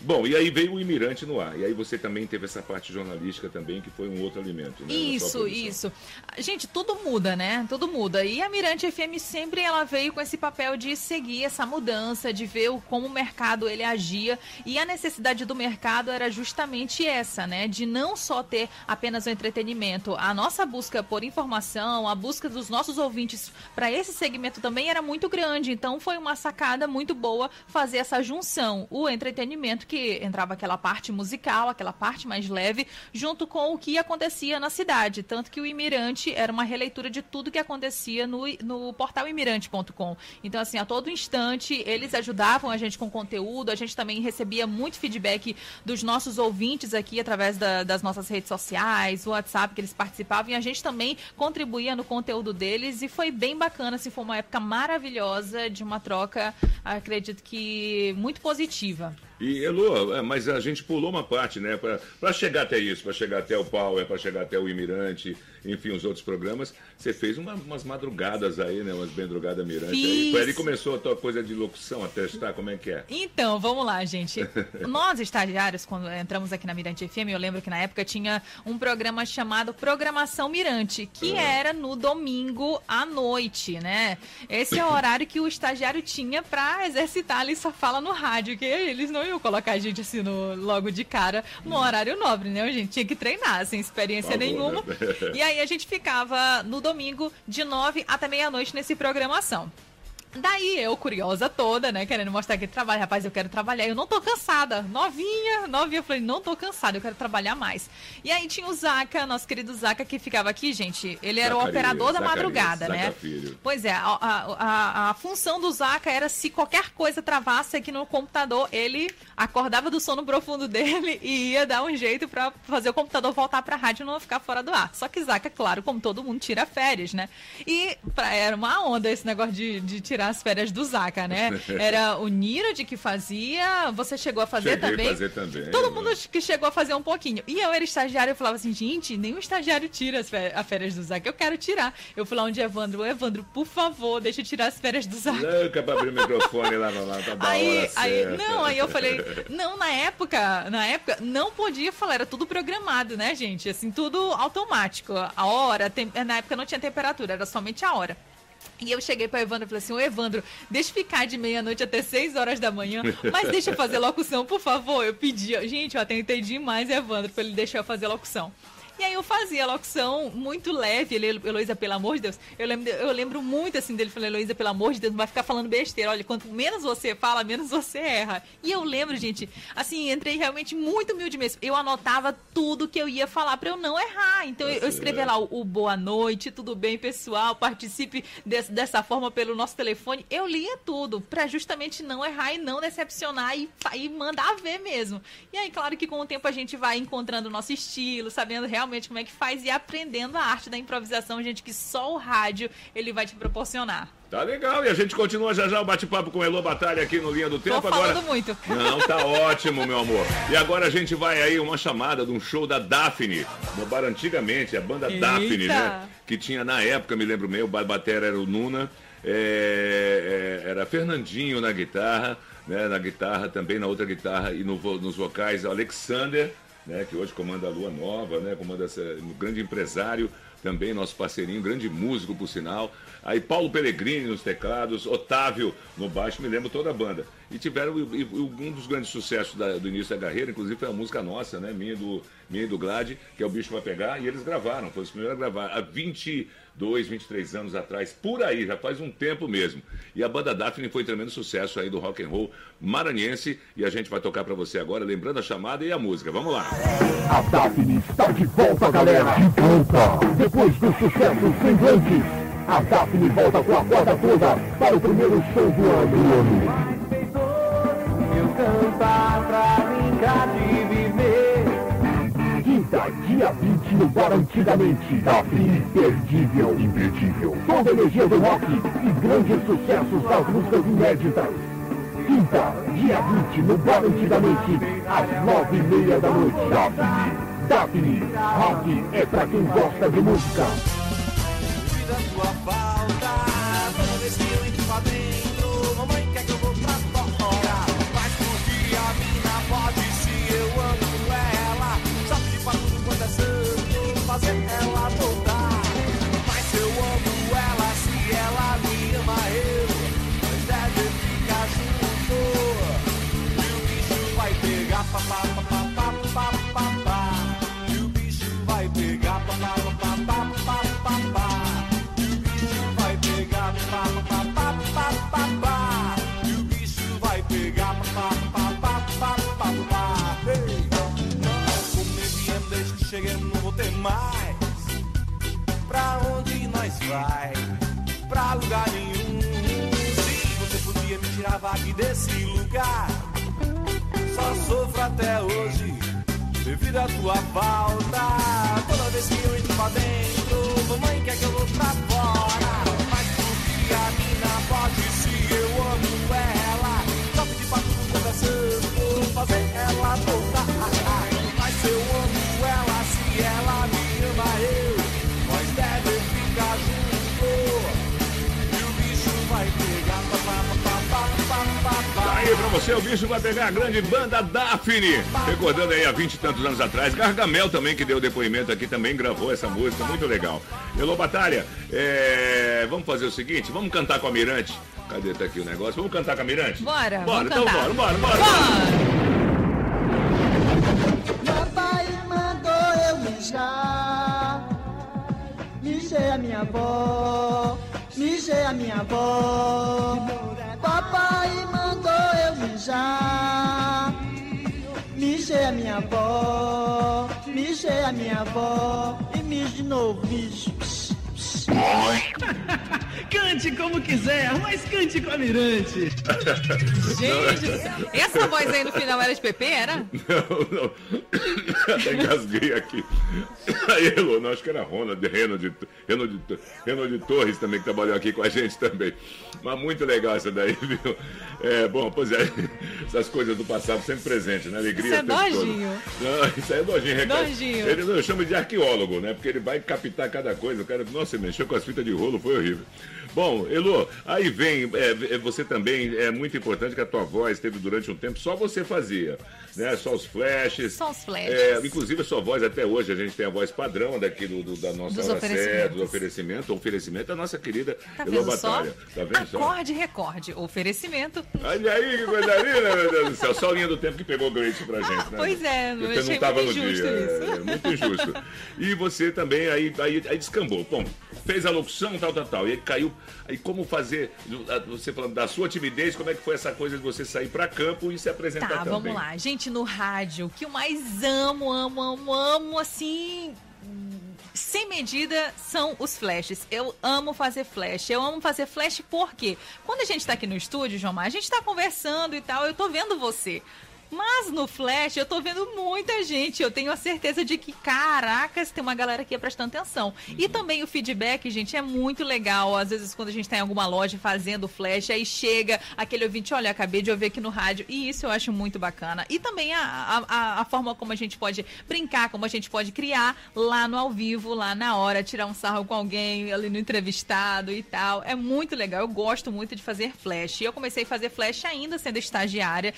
[SPEAKER 3] Bom, e aí veio o Imirante no ar. E aí você também teve essa parte jornalística também, que foi um outro alimento, né?
[SPEAKER 10] Isso, isso. Gente, tudo muda, né? Tudo muda. E a Mirante FM sempre ela veio com esse papel de seguir essa mudança, de ver o- como o mercado ele agia. E a necessidade do mercado era justamente essa, né? De não só ter apenas o entretenimento. A nossa busca por informação, a busca dos nossos ouvintes para esse segmento também era muito grande. Então foi uma sacada muito boa fazer essa junção. O entretenimento, que entrava aquela parte musical, aquela parte mais leve, junto com o que acontecia na cidade. Tanto que o Imirante era uma releitura de tudo que acontecia no, no portal imirante.com. Então, assim, a todo instante, eles ajudavam a gente com conteúdo, a gente também recebia muito feedback dos nossos ouvintes aqui através da- das nossas redes sociais, o WhatsApp que eles participavam, e a gente também contribuía no conteúdo deles, e foi bem bacana, assim, foi uma época maravilhosa de uma troca, acredito que muito positiva.
[SPEAKER 3] E, Elô, é, mas a gente pulou uma parte, né? Para chegar até isso, para chegar até o Power, para chegar até o Imirante, enfim, os outros programas, você fez uma- umas madrugadas aí, né? Umas madrugadas Mirante. Aí,
[SPEAKER 10] Fiz.
[SPEAKER 3] foi ali que começou a tua coisa de locução, a testar, como é que é?
[SPEAKER 10] Então, vamos lá, gente. Nós, estagiários, quando entramos aqui na Mirante FM, eu lembro que na época tinha um programa chamado Programação Mirante, que era no domingo à noite, né? Esse é o horário que o estagiário tinha pra exercitar ali sua fala no rádio, que eles não iam colocar a gente assim no- logo de cara no horário nobre, né? Gente tinha que treinar, sem experiência
[SPEAKER 3] Por favor,
[SPEAKER 10] nenhuma.
[SPEAKER 3] né?
[SPEAKER 10] E aí a gente ficava no domingo de 9 até meia-noite nesse programação. Daí eu, curiosa toda, né, querendo mostrar que trabalho, rapaz, eu quero trabalhar, eu não tô cansada, novinha, novinha, eu falei, não tô cansada, eu quero trabalhar mais. E aí tinha o Zaca, nosso querido Zaca, que ficava aqui, gente, ele era o
[SPEAKER 3] Zacarias,
[SPEAKER 10] operador da
[SPEAKER 3] Zacarias,
[SPEAKER 10] madrugada,
[SPEAKER 3] Zaca
[SPEAKER 10] né?
[SPEAKER 3] Filho.
[SPEAKER 10] Pois é, a, a, a- a função do Zaca era se qualquer coisa travasse aqui no computador, ele acordava do sono profundo dele e ia dar um jeito pra fazer o computador voltar pra rádio e não ficar fora do ar. Só que Zaca, claro, como todo mundo, tira férias, né? E pra- era uma onda esse negócio de, de tirar as férias do Zaca, né? Era o Nirod que fazia, você chegou a fazer
[SPEAKER 3] Cheguei
[SPEAKER 10] também.
[SPEAKER 3] fazer também,
[SPEAKER 10] Todo
[SPEAKER 3] né?
[SPEAKER 10] mundo que chegou a fazer um pouquinho. E eu era estagiária, eu falava assim, gente, nenhum estagiário tira as férias, as férias do Zaca. Eu quero tirar. Eu fui lá onde Evandro, Evandro, por favor, deixa eu tirar as férias do Zaca.
[SPEAKER 3] Louca pra abrir o microfone lá, lá, lá tá da
[SPEAKER 10] Aí, aí, não, aí eu falei, não, na época, na época, não podia falar, era tudo programado, né, gente? Assim, tudo automático. A hora, tem- na época não tinha temperatura, era somente a hora. E eu cheguei para Evandro e falei assim: Ô Evandro, deixa ficar de meia-noite até 6 horas da manhã, mas deixa eu fazer locução, por favor. Eu pedi, gente, eu atentei demais Evandro para ele deixar eu fazer locução. E aí eu fazia a locução muito leve, ele, Heloísa, pelo amor de Deus. Eu lembro, eu lembro muito assim dele falando, Heloísa, pelo amor de Deus, não vai ficar falando besteira. Olha, quanto menos você fala, menos você erra. E eu lembro, gente, assim, entrei realmente muito humilde mesmo. Eu anotava tudo que eu ia falar para eu não errar. Então eu, eu escrevia lá o, o boa noite, tudo bem, pessoal, participe desse- dessa forma pelo nosso telefone. Eu lia tudo para justamente não errar e não decepcionar e, e mandar ver mesmo. E aí, claro que com o tempo a gente vai encontrando o nosso estilo, sabendo realmente como é que faz e aprendendo a arte da improvisação, gente, que só o rádio ele vai te proporcionar.
[SPEAKER 3] Tá legal, e a gente continua já já o bate-papo com Elô Batalha aqui no Linha do Tempo.
[SPEAKER 10] Tô falando
[SPEAKER 3] agora...
[SPEAKER 10] muito.
[SPEAKER 3] Não, tá ótimo, meu amor. E agora a gente vai aí, uma chamada de um show da Daphne. No bar antigamente, a banda
[SPEAKER 10] Eita.
[SPEAKER 3] Daphne, né? Que tinha na época, me lembro bem, o bar batera era o Nuna, é, é, era Fernandinho na guitarra, né? Na guitarra também, na outra guitarra e no nos vocais, o Alexander, né? Que hoje comanda a Lua Nova, né? Comanda essa, um grande empresário, também nosso parceirinho, grande músico, por sinal. Aí Paulo Pellegrini nos teclados, Otávio no baixo, me lembro toda a banda. E tiveram e- e um dos grandes sucessos da- do início da carreira, inclusive foi a música nossa, né? Minha e do, minha e do Glad, que é o Bicho Vai Pegar, e eles gravaram, foi os primeiros a gravar, há 22, 23 anos atrás, por aí, já faz um tempo mesmo. E a banda Daphne foi um tremendo sucesso aí do rock and roll maranhense, e a gente vai tocar pra você agora, lembrando a chamada e a música. Vamos lá.
[SPEAKER 15] A Daphne está de volta, galera. De volta. Depois do sucesso Semblantes, a Daphne volta com a corda toda para o primeiro show do ano. Dia 20 no bar antigamente. Daphne imperdível. Imperdível. Toda a energia do rock e grandes sucessos das músicas inéditas. Quinta, dia 20 no bar antigamente, às nove e meia da noite. Daphne. Daphne, rock é pra quem gosta de música.
[SPEAKER 6] da tua falta. Toda vez que eu entro pra dentro, Pra onde nós vai? Pra lugar nenhum. Se você podia me tirar aqui desse lugar, só sofro até hoje devido à tua falta. Toda vez que eu entro pra dentro, mamãe quer que eu vou pra O bicho vai pegar
[SPEAKER 3] a grande banda Daphne. Recordando aí há 20 e tantos anos atrás. Gargamel também, que deu depoimento aqui, também gravou essa música, muito legal. Elô Batalha, é, vamos fazer o seguinte, vamos cantar com a Mirante. Cadê tá aqui o negócio? Vamos cantar com a Mirante?
[SPEAKER 10] Bora,
[SPEAKER 3] Bora, então
[SPEAKER 10] cantar.
[SPEAKER 3] bora, bora, bora.
[SPEAKER 16] Papai mandou eu mijar. Mijei a minha avó, mijei a minha avó. Mijar. Mijei a minha avó, mijei a minha avó. E mijo de novo, mijo.
[SPEAKER 17] Cante como quiser, mas cante com a Mirante.
[SPEAKER 10] Gente, essa voz aí no final era de PP, era?
[SPEAKER 3] Não, não. Até engasguei aqui. Aí, Elô, não, acho que era Ronald, Renald, Renald, Renald Torres também, que trabalhou aqui com a gente também. Mas muito legal essa daí, viu? É, bom, pois é, essas coisas do passado sempre presentes, né? Alegria.
[SPEAKER 10] Isso é
[SPEAKER 3] o tempo todo.
[SPEAKER 10] nojinho.
[SPEAKER 3] Não, isso aí é nojinho, recado.
[SPEAKER 10] Nojinho.
[SPEAKER 3] Ele eu chamo de arqueólogo, né? Porque ele vai captar cada coisa. O cara, nossa, mexeu com as fitas de rolo, foi horrível. Bom, Elô, aí vem, é, é, você também, é muito importante que a tua voz teve durante um tempo, só você fazia, né? Só os flashes.
[SPEAKER 10] Só os flashes.
[SPEAKER 3] É, inclusive a sua voz até hoje, a gente tem a voz padrão daqui do, do- da nossa
[SPEAKER 10] Dos oferecimentos.
[SPEAKER 3] do oferecimento, oferecimento da nossa querida
[SPEAKER 10] Tá
[SPEAKER 3] Elô
[SPEAKER 10] vendo só?
[SPEAKER 3] Batalha. Tá vendo só?
[SPEAKER 10] Acorde, recorde. Oferecimento.
[SPEAKER 3] Olha aí, que coisa linda, meu Deus do céu. Só a linha do tempo que pegou o Gleice pra gente, né?
[SPEAKER 10] pois é,
[SPEAKER 3] Porque
[SPEAKER 10] eu
[SPEAKER 3] não tava no dia. É, é muito injusto. E você também aí, aí, aí descambou. Bom, fez a locução, tal, tal, tal. E aí caiu. Aí como fazer, você falando da sua timidez, como é que foi essa coisa de você sair pra campo e se apresentar
[SPEAKER 10] Tá,
[SPEAKER 3] também?
[SPEAKER 10] vamos lá. Gente, no rádio, o que eu mais amo, amo, amo, amo, assim. Sem medida são os flashes. Eu amo fazer flash. Eu amo fazer flash porque quando a gente tá aqui no estúdio, João Mar, a gente tá conversando e tal, eu tô vendo você. Mas no Flash eu tô vendo muita gente. Eu tenho a certeza de que, caracas, tem uma galera aqui prestando atenção. E também o feedback, gente, é muito legal. Às vezes, quando a gente tá em alguma loja fazendo Flash, aí chega aquele ouvinte, olha, acabei de ouvir aqui no rádio. E isso eu acho muito bacana. E também a, a, a- a forma como a gente pode brincar, como a gente pode criar lá no ao vivo, lá na hora, tirar um sarro com alguém, ali no entrevistado e tal. É muito legal. Eu gosto muito de fazer Flash. E eu comecei a fazer Flash ainda sendo estagiária.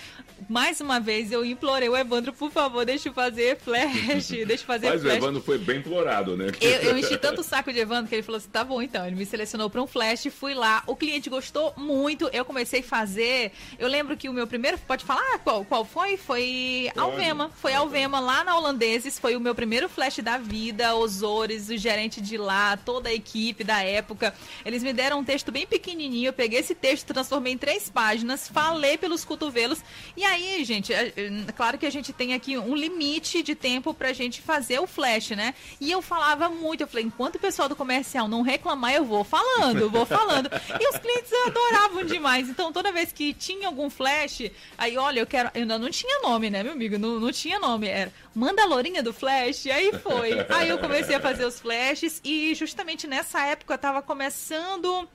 [SPEAKER 10] Mais uma vez eu implorei o Evandro, por favor, deixa eu fazer Flash, deixa eu fazer
[SPEAKER 3] Mas o
[SPEAKER 10] Flash.
[SPEAKER 3] Evandro foi bem implorado, né?
[SPEAKER 10] Eu, eu enchi tanto o saco de Evandro que ele falou assim: tá bom, então. Ele me selecionou para um flash, fui lá. O cliente gostou muito. Eu comecei a fazer. Eu lembro que o meu primeiro. Pode falar qual, qual foi? Foi Alvema. Foi Alvema, lá na Holandeses. Foi o meu primeiro flash da vida. Osores, o gerente de lá, toda a equipe da época. Eles me deram um texto bem pequenininho. Eu peguei esse texto, transformei em três páginas, falei pelos cotovelos. E aí, gente, é, é, claro que a gente tem aqui um limite de tempo pra gente fazer o flash, né? E eu falava muito, eu falei, enquanto o pessoal do comercial não reclamar, eu vou falando, vou falando. E os clientes adoravam demais. Então, toda vez que tinha algum flash, aí, olha, eu quero. Eu ainda não tinha nome, né, meu amigo? Não, não tinha nome. Era manda a lourinha do flash. E aí foi. Aí eu comecei a fazer os flashes e justamente nessa época eu tava começando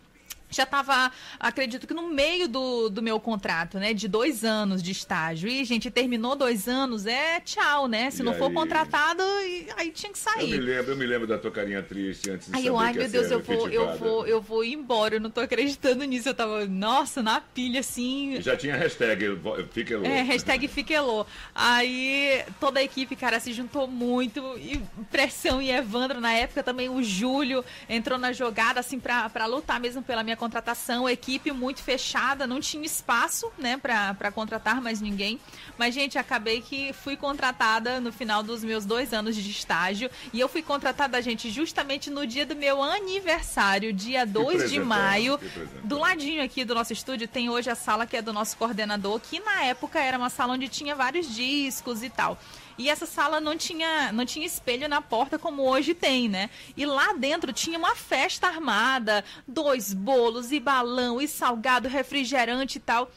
[SPEAKER 10] já estava, acredito que no meio do, do meu contrato, né? De dois anos de estágio. E, gente, terminou dois anos, é tchau, né? Se
[SPEAKER 3] E
[SPEAKER 10] não for
[SPEAKER 3] aí?
[SPEAKER 10] contratado, e- aí tinha que
[SPEAKER 3] Eu
[SPEAKER 10] sair.
[SPEAKER 3] me lembro, eu me lembro da tua carinha triste antes de
[SPEAKER 10] Aí eu, ai meu Deus, eu vou, eu vou, eu vou embora, eu não tô acreditando nisso. Eu tava, nossa, na pilha, assim.
[SPEAKER 3] Já tinha hashtag, louco.
[SPEAKER 10] É, hashtag Fiquelô. Aí toda a equipe, cara, se juntou muito. E pressão e Evandro na época também. O Júlio entrou na jogada, assim, pra, pra lutar mesmo pela minha contratação, equipe muito fechada, não tinha espaço, né, pra, pra contratar mais ninguém. Mas, gente, acabei que fui contratada no final dos meus dois anos de estágio. E eu fui contratada, gente, justamente no dia do meu aniversário, dia 2 de maio. Do ladinho aqui do nosso estúdio tem hoje a sala que é do nosso coordenador, que na época era uma sala onde tinha vários discos e tal. E essa sala não tinha, não tinha espelho na porta como hoje tem, né? E lá dentro tinha uma festa armada, dois bolos e balão e salgado, refrigerante e tal.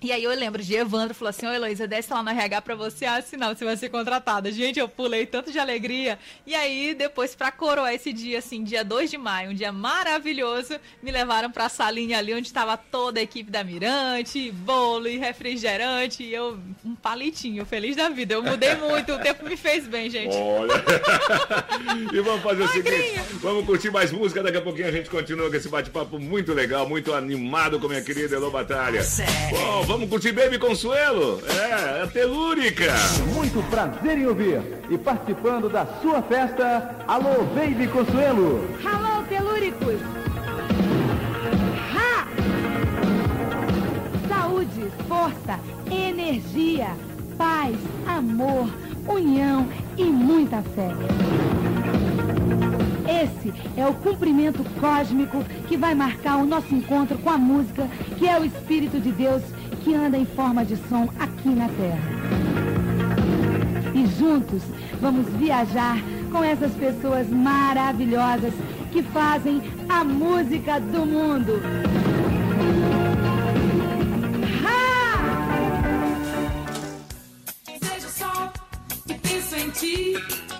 [SPEAKER 10] E aí eu lembro de Evandro falou assim: Ô Heloísa, desce lá no RH pra você assinar, você vai ser contratada. Gente, eu pulei tanto de alegria. E aí, depois, pra coroar esse dia, assim, dia 2 de maio, um dia maravilhoso, me levaram pra salinha ali onde tava toda a equipe da Mirante, bolo e refrigerante. E eu, um palitinho, feliz da vida. Eu mudei muito, o tempo me fez bem, gente.
[SPEAKER 3] Olha. e vamos fazer o seguinte: vamos curtir mais música. Daqui a pouquinho a gente continua com esse bate-papo muito legal, muito animado com minha querida Elô Batalha. Bom, vamos curtir Baby Consuelo? É, a telúrica.
[SPEAKER 2] Muito prazer em ouvir. E participando da sua festa, alô, Baby Consuelo.
[SPEAKER 7] Alô, telúricos! Ha! Saúde, força, energia, paz, amor, união e muita fé. Esse é o cumprimento cósmico que vai marcar o nosso encontro com a música, que é o Espírito de Deus que anda em forma de som aqui na Terra. E juntos vamos viajar com essas pessoas maravilhosas que fazem a música do mundo.
[SPEAKER 6] Vejo o sol e penso em ti.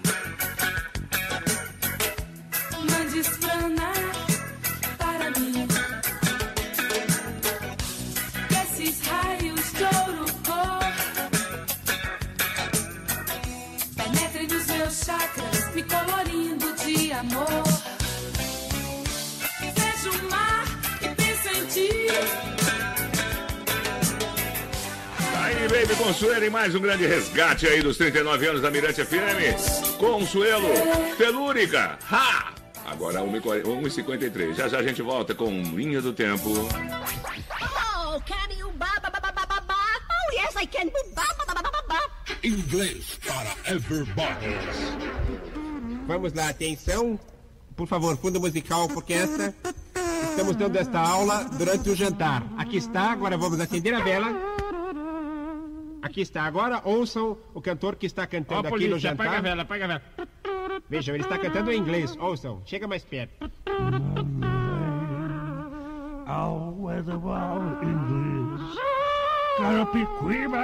[SPEAKER 3] Baby Consuelo, e mais um grande resgate aí dos 39 anos da Mirante FM. Consuelo, telúrica. Ha! Agora 1h53. Já já a gente volta com Linha do Tempo.
[SPEAKER 18] Oh, can you ba ba ba ba ba ba ba? Oh, yes, I can. Ba ba ba ba ba ba.
[SPEAKER 11] Inglês para everybody.
[SPEAKER 12] Vamos lá, atenção. Por favor, fundo musical, porque essa. Estamos dando esta aula durante o jantar. Aqui está, agora vamos acender a vela. Aqui está, agora ouçam o cantor que está cantando
[SPEAKER 19] Ó,
[SPEAKER 12] aqui
[SPEAKER 19] polícia,
[SPEAKER 12] no jantar.
[SPEAKER 19] apaga a vela, apaga a vela.
[SPEAKER 12] Vejam, ele está cantando em inglês. Ouçam, chega mais perto.
[SPEAKER 11] Weather English. Carapicuíba.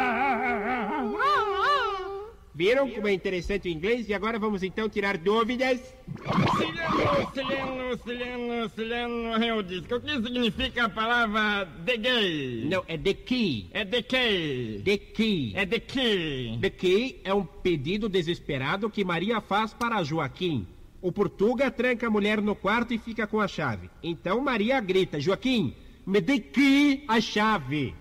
[SPEAKER 12] Viram como é interessante o inglês? E agora vamos então tirar dúvidas.
[SPEAKER 19] Sileno, sileno, sileno, sileno, eu disse. O que significa a palavra de gay?
[SPEAKER 12] Não, é the key.
[SPEAKER 19] É de que?
[SPEAKER 12] The key.
[SPEAKER 19] É de que?
[SPEAKER 12] The key é um pedido desesperado que Maria faz para Joaquim. O Portuga tranca a mulher no quarto e fica com a chave. Então Maria grita: Joaquim, me dê a chave.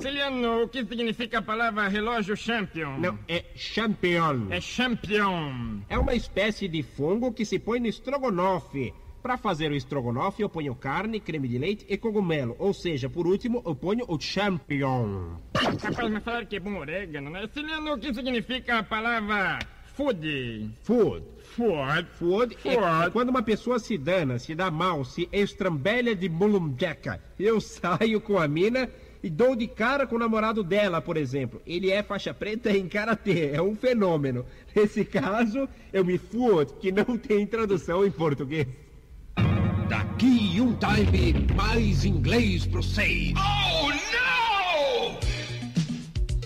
[SPEAKER 19] Sileno, o que significa a palavra relógio champion?
[SPEAKER 12] Não, é champion.
[SPEAKER 19] É champion.
[SPEAKER 12] É uma espécie de fungo que se põe no estrogonofe. Para fazer o estrogonofe, eu ponho carne, creme de leite e cogumelo. Ou seja, por último, eu ponho o champion.
[SPEAKER 19] Rapaz, mas falaram que é bom orégano, né? Sileno, o que significa a palavra food?
[SPEAKER 12] Food.
[SPEAKER 19] Food.
[SPEAKER 12] Food é, é quando uma pessoa se dana, se dá mal, se estrambelha de mulumjeca. Eu saio com a mina e dou de cara com o namorado dela, por exemplo. Ele é faixa preta em karatê, é um fenômeno. Nesse caso, eu me food, que não tem tradução em português.
[SPEAKER 11] Daqui um time, mais inglês pro seis.
[SPEAKER 1] Oh!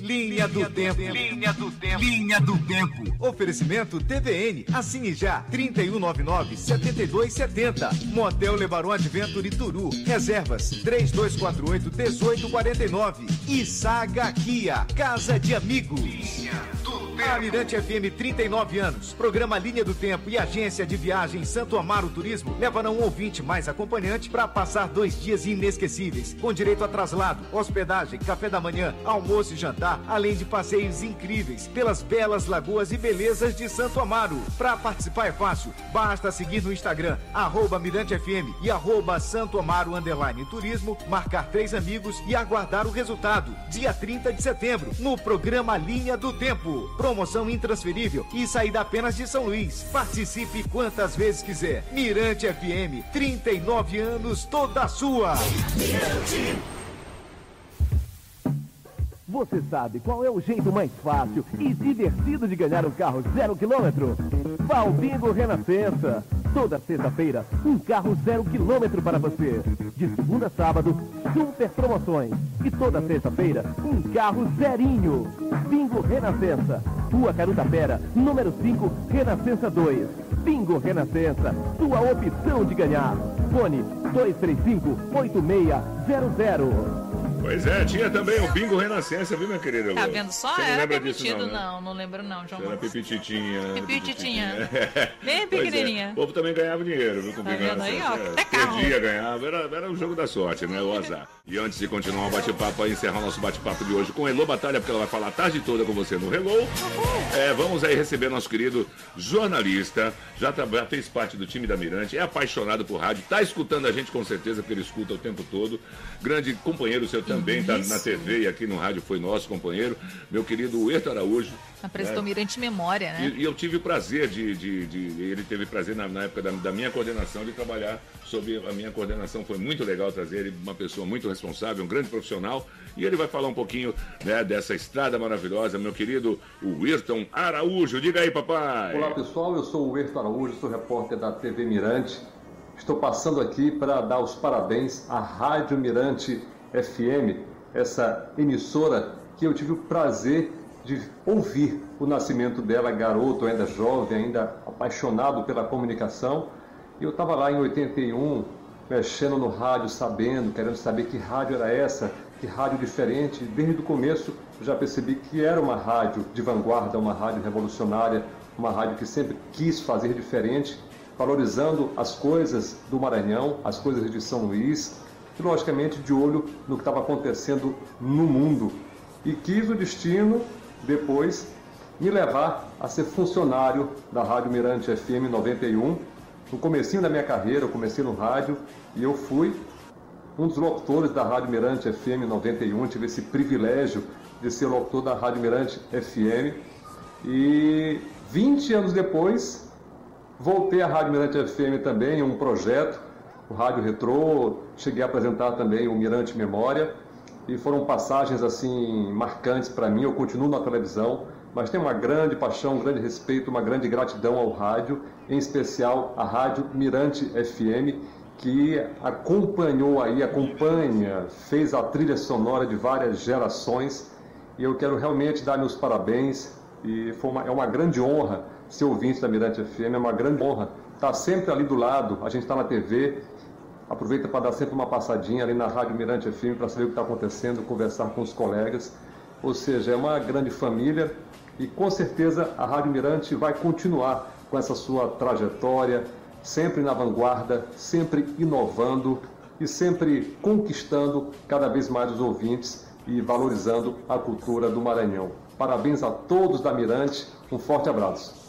[SPEAKER 1] Linha do Tempo. Linha do Tempo. Linha do Tempo. Oferecimento TVN. Assine já. 3199-7270. Motel Lebaron Adventure Turu. Reservas 3248-1849. E Saga Kia. Casa de Amigos. Linha do A Mirante FM 39 anos, programa Linha do Tempo e agência de viagem Santo Amaro Turismo levarão um ouvinte mais acompanhante para passar dois dias inesquecíveis, com direito a traslado, hospedagem, café da manhã, almoço e jantar, além de passeios incríveis pelas belas lagoas e belezas de Santo Amaro. Para participar é fácil, basta seguir no Instagram, arroba Mirante FM e arroba Santo Amaro Underline Turismo, marcar três amigos e aguardar o resultado. Dia 30 de setembro, no programa Linha do Tempo. Promoção intransferível e saída apenas de São Luís. Participe quantas vezes quiser. Mirante FM, 39 anos, toda sua.
[SPEAKER 15] Você sabe qual é o jeito mais fácil e divertido de ganhar um carro zero quilômetro? Vá ao Bingo Renascença. Toda sexta-feira, um carro zero quilômetro para você. De segunda a sábado, super promoções. E toda sexta-feira, um carro zerinho. Bingo Renascença. Rua Carutapera, número 5, Renascença 2. Bingo Renascença, sua opção de ganhar. Fone 235-8600.
[SPEAKER 3] Pois é, tinha também o Bingo Renascença, viu, minha querida?
[SPEAKER 10] Tá vendo só?
[SPEAKER 3] Você não lembra disso, não, né?
[SPEAKER 10] não, não lembro não, João
[SPEAKER 3] Era. Pipititinha.
[SPEAKER 10] Pipititinha. Bem
[SPEAKER 3] é.
[SPEAKER 10] pequenininha.
[SPEAKER 3] O povo também ganhava dinheiro, viu? Com
[SPEAKER 10] Tá
[SPEAKER 3] Bingo
[SPEAKER 10] aí,
[SPEAKER 3] Renascença.
[SPEAKER 10] ó,
[SPEAKER 3] É,
[SPEAKER 10] carro.
[SPEAKER 3] Perdia, ganhava. Era, era o jogo da sorte, né? O azar. E antes de continuar o bate-papo, aí, encerrar o nosso bate-papo de hoje com Elô Batalha, porque ela vai falar a tarde toda com você no Hello. É, vamos aí receber nosso querido jornalista, já, tá- já fez parte do time da Mirante, é apaixonado por rádio, tá escutando a gente com certeza, porque ele escuta o tempo todo. Grande companheiro seu também, tá na TV e aqui no rádio foi nosso companheiro, meu querido Herto Araújo.
[SPEAKER 10] Apresentou
[SPEAKER 3] né?
[SPEAKER 10] Mirante Memória, né?
[SPEAKER 3] E, e eu tive o prazer de, de- de- ele teve prazer na, na época da, da minha coordenação de trabalhar sob a minha coordenação. Foi muito legal trazer ele, uma pessoa muito responsável, um grande profissional. E ele vai falar um pouquinho né, dessa estrada maravilhosa, meu querido Wilton Araújo. Diga aí, papai.
[SPEAKER 20] Olá pessoal, eu sou o Herto Araújo, sou repórter da TV Mirante. Estou passando aqui para dar os parabéns à Rádio Mirante FM, essa emissora que eu tive o prazer de ouvir o nascimento dela, garoto, ainda jovem, ainda apaixonado pela comunicação. E eu estava lá em 81, mexendo no rádio, sabendo, querendo saber que rádio era essa, que rádio diferente. Desde o começo já percebi que era uma rádio de vanguarda, uma rádio revolucionária, uma rádio que sempre quis fazer diferente, valorizando as coisas do Maranhão, as coisas de São Luís, e logicamente de olho no que estava acontecendo no mundo. E quis o destino, depois, me levar a ser funcionário da Rádio Mirante FM 91. No comecinho da minha carreira, eu comecei no rádio e eu fui um dos locutores da Rádio Mirante FM 91, tive esse privilégio de ser locutor da Rádio Mirante FM. E 20 anos depois, voltei à Rádio Mirante FM também, um projeto, o Rádio Retrô, cheguei a apresentar também o Mirante Memória, e foram passagens assim marcantes para mim, eu continuo na televisão, mas tenho uma grande paixão, um grande respeito, uma grande gratidão ao rádio, em especial à Rádio Mirante FM, que acompanhou aí, acompanha, fez a trilha sonora de várias gerações, e eu quero realmente dar meus parabéns, e foi uma, é uma grande honra ser ouvinte da Mirante FM, é uma grande honra estar sempre ali do lado, a gente está na TV, aproveita para dar sempre uma passadinha ali na Rádio Mirante FM para saber o que está acontecendo, conversar com os colegas, ou seja, é uma grande família e com certeza a Rádio Mirante vai continuar com essa sua trajetória, sempre na vanguarda, sempre inovando e sempre conquistando cada vez mais os ouvintes e valorizando a cultura do Maranhão. Parabéns a todos da Mirante, um forte abraço.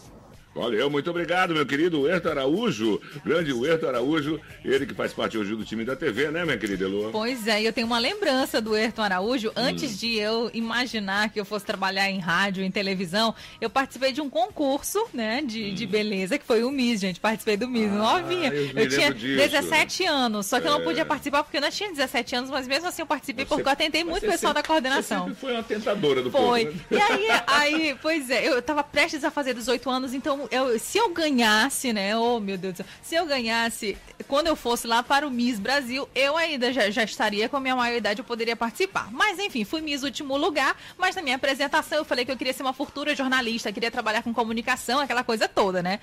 [SPEAKER 3] Valeu, muito obrigado, meu querido Herto Araújo. Grande Herto Araújo, ele que faz parte hoje do time da TV, né, minha querida Elô?
[SPEAKER 10] Pois é, e eu tenho uma lembrança do Ayrton Araújo.
[SPEAKER 3] Hum.
[SPEAKER 10] Antes de eu imaginar que eu fosse trabalhar em rádio, em televisão, eu participei de um concurso, né, de, de beleza, que foi o Miss, gente. Participei do Miss, novinha.
[SPEAKER 3] Hum. Ah, eu me
[SPEAKER 10] Eu tinha
[SPEAKER 3] disso.
[SPEAKER 10] 17 anos, só que eu não
[SPEAKER 3] É.
[SPEAKER 10] podia participar porque eu não tinha 17 anos, mas mesmo assim eu participei porque eu atentei muito
[SPEAKER 3] você
[SPEAKER 10] o pessoal
[SPEAKER 3] sempre-
[SPEAKER 10] da coordenação.
[SPEAKER 3] Você foi uma tentadora do
[SPEAKER 10] Foi.
[SPEAKER 3] povo, né?
[SPEAKER 10] E aí, aí, pois é, eu tava prestes a fazer 18 anos, então eu, se eu ganhasse, né? Oh, meu Deus do céu. Se eu ganhasse, quando eu fosse lá para o Miss Brasil, eu ainda já, já estaria com a minha maioridade, eu poderia participar. Mas enfim, fui Miss último lugar, mas na minha apresentação eu falei que eu queria ser uma futura jornalista, queria trabalhar com comunicação, aquela coisa toda, né?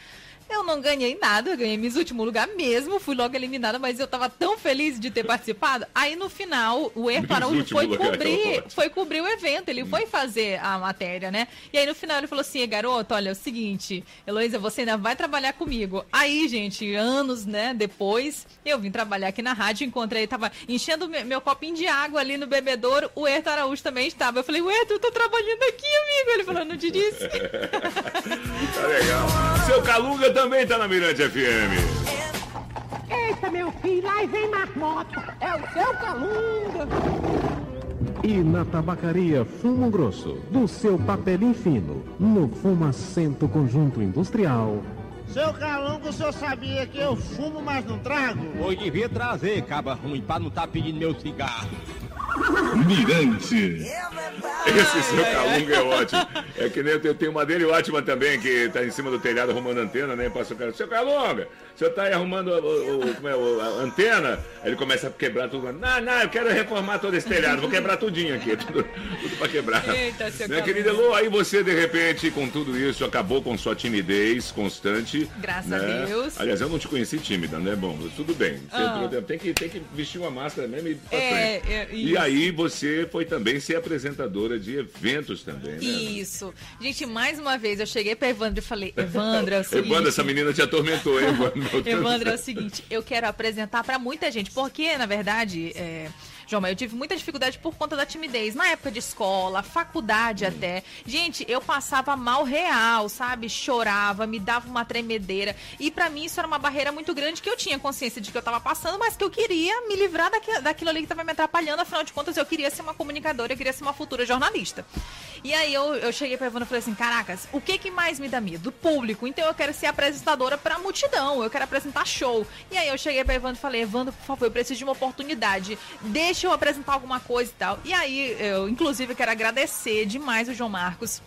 [SPEAKER 10] Eu não ganhei nada, eu ganhei Miss Último Lugar mesmo, fui logo eliminada, mas eu tava tão feliz de ter participado. Aí no final, o
[SPEAKER 3] Miss
[SPEAKER 10] Araújo foi
[SPEAKER 3] Lugar,
[SPEAKER 10] cobrir, foi cobrir o evento, ele foi fazer a matéria, né? E aí no final ele falou assim, garoto, olha, é o seguinte, Heloísa, você ainda vai trabalhar comigo. Aí, gente, anos, né, depois, eu vim trabalhar aqui na rádio, encontrei, tava enchendo me- meu copinho de água ali no bebedouro, o Herto Araújo também estava. Eu falei, Herto, eu tô trabalhando aqui, amigo. Ele falou, não te disse.
[SPEAKER 3] Tá legal. Seu Calunga também tá na Mirante FM.
[SPEAKER 6] Eita, meu filho, lá vem marmota. É o seu calunga.
[SPEAKER 21] E na tabacaria Fumo Grosso, do seu papelinho fino, no Fumacento Conjunto Industrial.
[SPEAKER 22] Seu Calunga, o senhor sabia que eu fumo, mas não trago?
[SPEAKER 19] Hoje devia trazer, caba ruim, pra não tá pedindo meu cigarro.
[SPEAKER 3] Mirante. Esse seu Calunga é ótimo. É que nem eu tenho- uma dele ótima também, que tá em cima do telhado arrumando antena, né? Passa o cara, seu Calunga, o senhor tá aí arrumando o, o- como é, a antena? Aí ele começa a quebrar tudo. Não, não, eu quero reformar todo esse telhado, vou quebrar tudinho aqui, tudo, tudo pra quebrar.
[SPEAKER 10] Eita, seu
[SPEAKER 3] Minha querida Elô, aí você, de repente, com tudo isso, acabou com sua timidez constante.
[SPEAKER 10] Graças a
[SPEAKER 3] né?
[SPEAKER 10] Deus.
[SPEAKER 3] Aliás, eu não te conheci tímida, né? Bom, tudo bem. Você
[SPEAKER 10] Ah.
[SPEAKER 3] entrou- tem, que, tem que vestir uma máscara mesmo e ir pra
[SPEAKER 10] É,
[SPEAKER 3] frente.
[SPEAKER 10] é,
[SPEAKER 3] e
[SPEAKER 10] isso.
[SPEAKER 3] Aí você foi também ser apresentadora de eventos também, né?
[SPEAKER 10] Isso. Gente, mais uma vez, eu cheguei pra Evandro e falei, Evandro, é o seguinte...
[SPEAKER 3] Evandro, essa menina te atormentou, hein, Evandro?
[SPEAKER 10] Evandro, é o seguinte, eu quero apresentar pra muita gente, porque, na verdade, é, João, eu tive muita dificuldade por conta da timidez, na época de escola, faculdade até. Gente, eu passava mal real, sabe? Chorava, me dava uma tremedeira, e pra mim isso era uma barreira muito grande que eu tinha consciência de que eu tava passando, mas que eu queria me livrar daqui- daquilo ali que tava me atrapalhando, afinal de contas eu queria ser uma comunicadora, eu queria ser uma futura jornalista. E aí eu, eu cheguei pra Evandro e falei assim, caracas, o que que mais me dá medo? Do público. Então eu quero ser apresentadora pra multidão, eu quero apresentar show. E aí eu cheguei pra Evandro e falei, Evandro, por favor, eu preciso de uma oportunidade. Deixa eu apresentar alguma coisa e tal. E aí eu, inclusive, quero agradecer demais o João Marcos